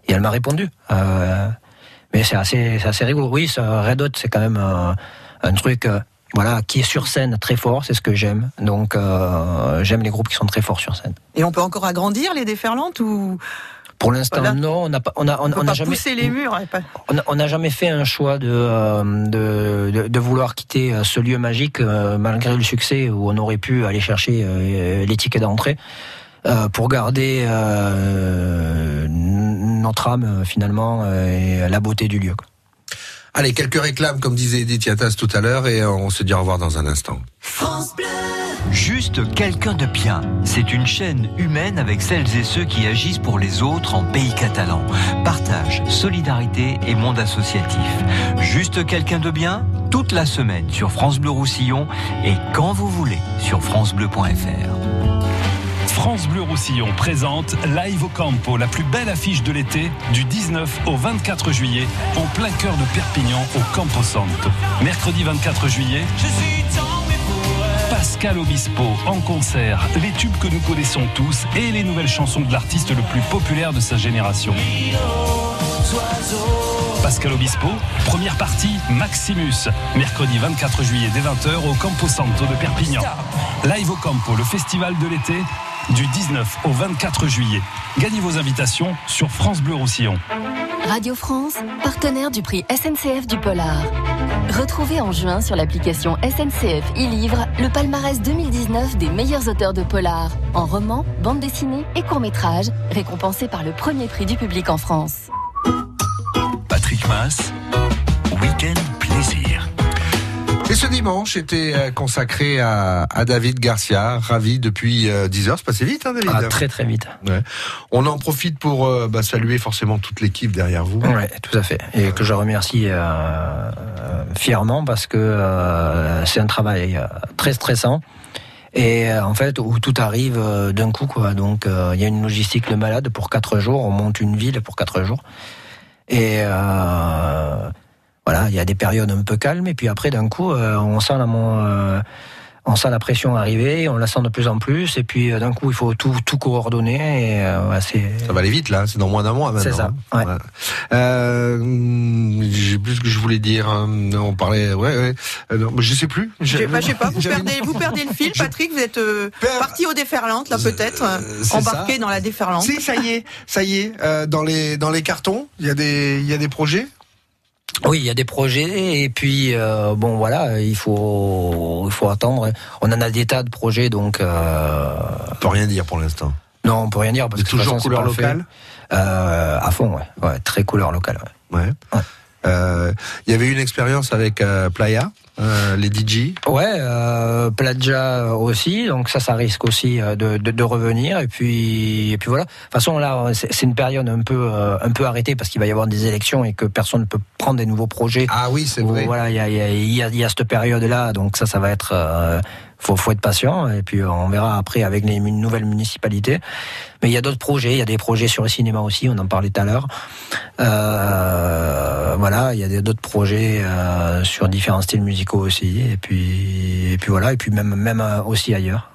elle m'a répondu. Mais c'est assez, assez rigolo. Oui, Red Hot, c'est quand même un truc. voilà, qui est sur scène très fort, c'est ce que j'aime. Donc, j'aime les groupes qui sont très forts sur scène. Et on peut encore agrandir les déferlantes ou Pour l'instant, Voilà. non, on n'a pas, on a, on, on a jamais les murs on n'a fait un choix de, euh, de, de, de vouloir quitter euh, ce lieu magique euh, malgré le succès où on aurait pu aller chercher euh, les tickets d'entrée euh, pour garder euh, notre âme finalement euh, et la beauté du lieu. quoi. Allez, quelques réclames, comme disait Edith Yatas tout à l'heure, et on se dit au revoir dans un instant. Juste quelqu'un de bien. C'est une chaîne humaine avec celles et ceux qui agissent pour les autres en pays catalan. Partage, solidarité et monde associatif. Juste quelqu'un de bien, toute la semaine sur France Bleu Roussillon et quand vous voulez sur francebleu.fr. France Bleu Roussillon présente Live au Campo, la plus belle affiche de l'été, du 19 au 24 juillet, en plein cœur de Perpignan, au Campo Santo. Mercredi 24 juillet, Pascal Obispo en concert, les tubes que nous connaissons tous et les nouvelles chansons de l'artiste le plus populaire de sa génération. Pascal Obispo, première partie Maximus, mercredi 24 juillet dès 20h au Campo Santo de Perpignan. Live au Campo, le festival de l'été, du 19 au 24 juillet. Gagnez vos invitations sur France Bleu Roussillon. Radio France, partenaire du prix SNCF du Polar. Retrouvez en juin sur l'application SNCF e-Livre le palmarès 2019 des meilleurs auteurs de polar, en roman, bande dessinée et court-métrage, récompensés par le premier prix du public en France. Patrick Mass, Week-end Plaisir. Et ce dimanche était euh, consacré à, à David Garcia, ravi depuis euh, 10 heures. C'est passé vite, hein, David Ah, très très vite. Ouais. On en profite pour euh, bah, saluer forcément toute l'équipe derrière vous. Ouais, tout à fait. Et que je remercie euh, euh, fièrement parce que euh, c'est un travail euh, très stressant. Et euh, en fait, où tout arrive euh, d'un coup, quoi. Donc, euh, il y a une logistique de malade pour quatre jours. On monte une ville pour quatre jours. Et euh, voilà, il y a des périodes un peu calmes. Et puis après, d'un coup, euh, on sent la mon, euh, on sent la pression arriver, on la sent de plus en plus, et puis euh, d'un coup, il faut tout, tout coordonner. Et, euh, ouais, c'est... Ça va aller vite là, c'est dans moins d'un mois maintenant. C'est ça, hein. Ouais. Euh, j'ai plus ce que je voulais dire. hein. On parlait, ouais, ouais. Euh, non, je sais plus. Je sais pas, je sais pas. Vous perdez, vous perdez le fil, <laughs> Patrick. Vous êtes euh, parti au déferlante, là peut-être, euh, embarqué ça. dans la déferlante. Si, ça y est, ça y est. euh, dans les dans les cartons, il y a des il y a des projets? Oui, il y a des projets et puis euh, bon voilà, il faut il faut attendre. On en a des tas de projets donc. Euh... On peut rien dire pour l'instant. Non, on peut rien dire parce que toujours façon, couleur locale Euh, à fond, ouais. ouais, très couleur locale. Ouais. Ouais. Euh, Il y avait eu une expérience avec Playa, euh, les DJ. Ouais, euh, Plagia aussi, donc ça, ça risque aussi euh, de, de, de revenir. Et puis, et puis voilà. De toute façon, là, c'est une période un peu, euh, un peu arrêtée parce qu'il va y avoir des élections et que personne ne peut prendre des nouveaux projets. Ah oui, c'est vrai. Voilà, il y a, il y, a, il y, a, y a cette période-là, donc ça, ça va être. Faut, faut être patient et puis on verra après avec les nouvelles municipalités. Mais il y a d'autres projets, il y a des projets sur le cinéma aussi, on en parlait tout à l'heure. Euh, voilà, il y a d'autres projets euh, sur différents styles musicaux aussi, et puis et puis voilà, et puis même même euh, aussi ailleurs.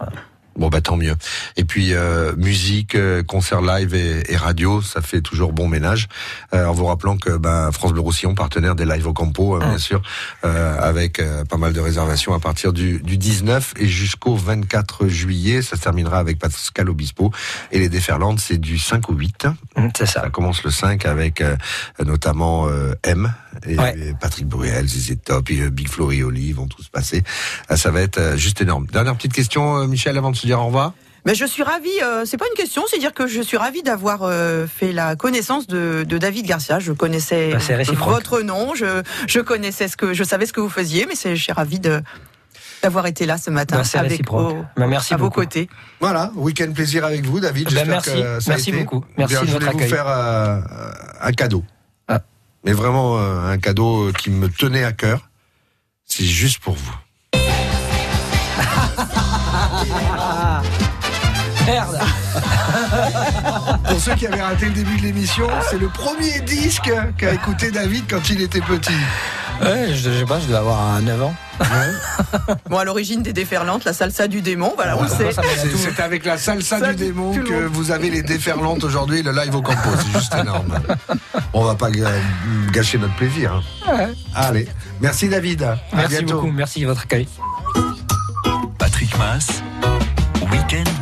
Bon bah tant mieux. Et puis euh, musique, euh, concert live et, et radio, ça fait toujours bon ménage. Euh, en vous rappelant que bah, France Bleu Roussillon, partenaire des live au Campo, euh, bien sûr, euh, avec euh, pas mal de réservations à partir du, du 19 et jusqu'au 24 juillet. Ça se terminera avec Pascal Obispo et les Déferlantes, c'est du 5 au 8. C'est ça. Ça commence le 5 avec euh, notamment euh, M et, Ouais. et Patrick Bruel, ZZ Top, et, Big Flo et Oli vont tous passer. Ah, ça va être juste énorme. Dernière petite question, Michel, avant de se dire au revoir. Mais je suis ravie, euh, c'est pas une question, c'est dire que je suis ravie d'avoir euh, fait la connaissance de, de David Garcia. Je connaissais Bah, votre nom, je, je connaissais ce que je savais ce que vous faisiez, mais c'est- je suis ravie de d'avoir été là ce matin Bah, avec vos- Bah, merci à vos côtés. Voilà, week-end plaisir avec vous, David. J'espère merci. que ça a Merci été. beaucoup. Merci Bien, de je votre voulais vous accueil. faire euh, un cadeau. Mais vraiment euh, un cadeau qui me tenait à cœur. C'est juste pour vous. Merde Pour ceux qui avaient raté le début de l'émission, c'est le premier disque qu'a écouté David quand il était petit. Ouais, je, je sais pas, je dois avoir un 9 ans. Bon, à l'origine des déferlantes, la salsa du démon, voilà, on le sait. C'est avec la salsa Ça, du démon que vous avez les déferlantes aujourd'hui le live au campo. C'est juste énorme. On va pas ga- gâcher notre plaisir. hein. Allez, merci David. À Merci bientôt. beaucoup, merci de votre accueil. Patrick Mass, Week-end plaisir.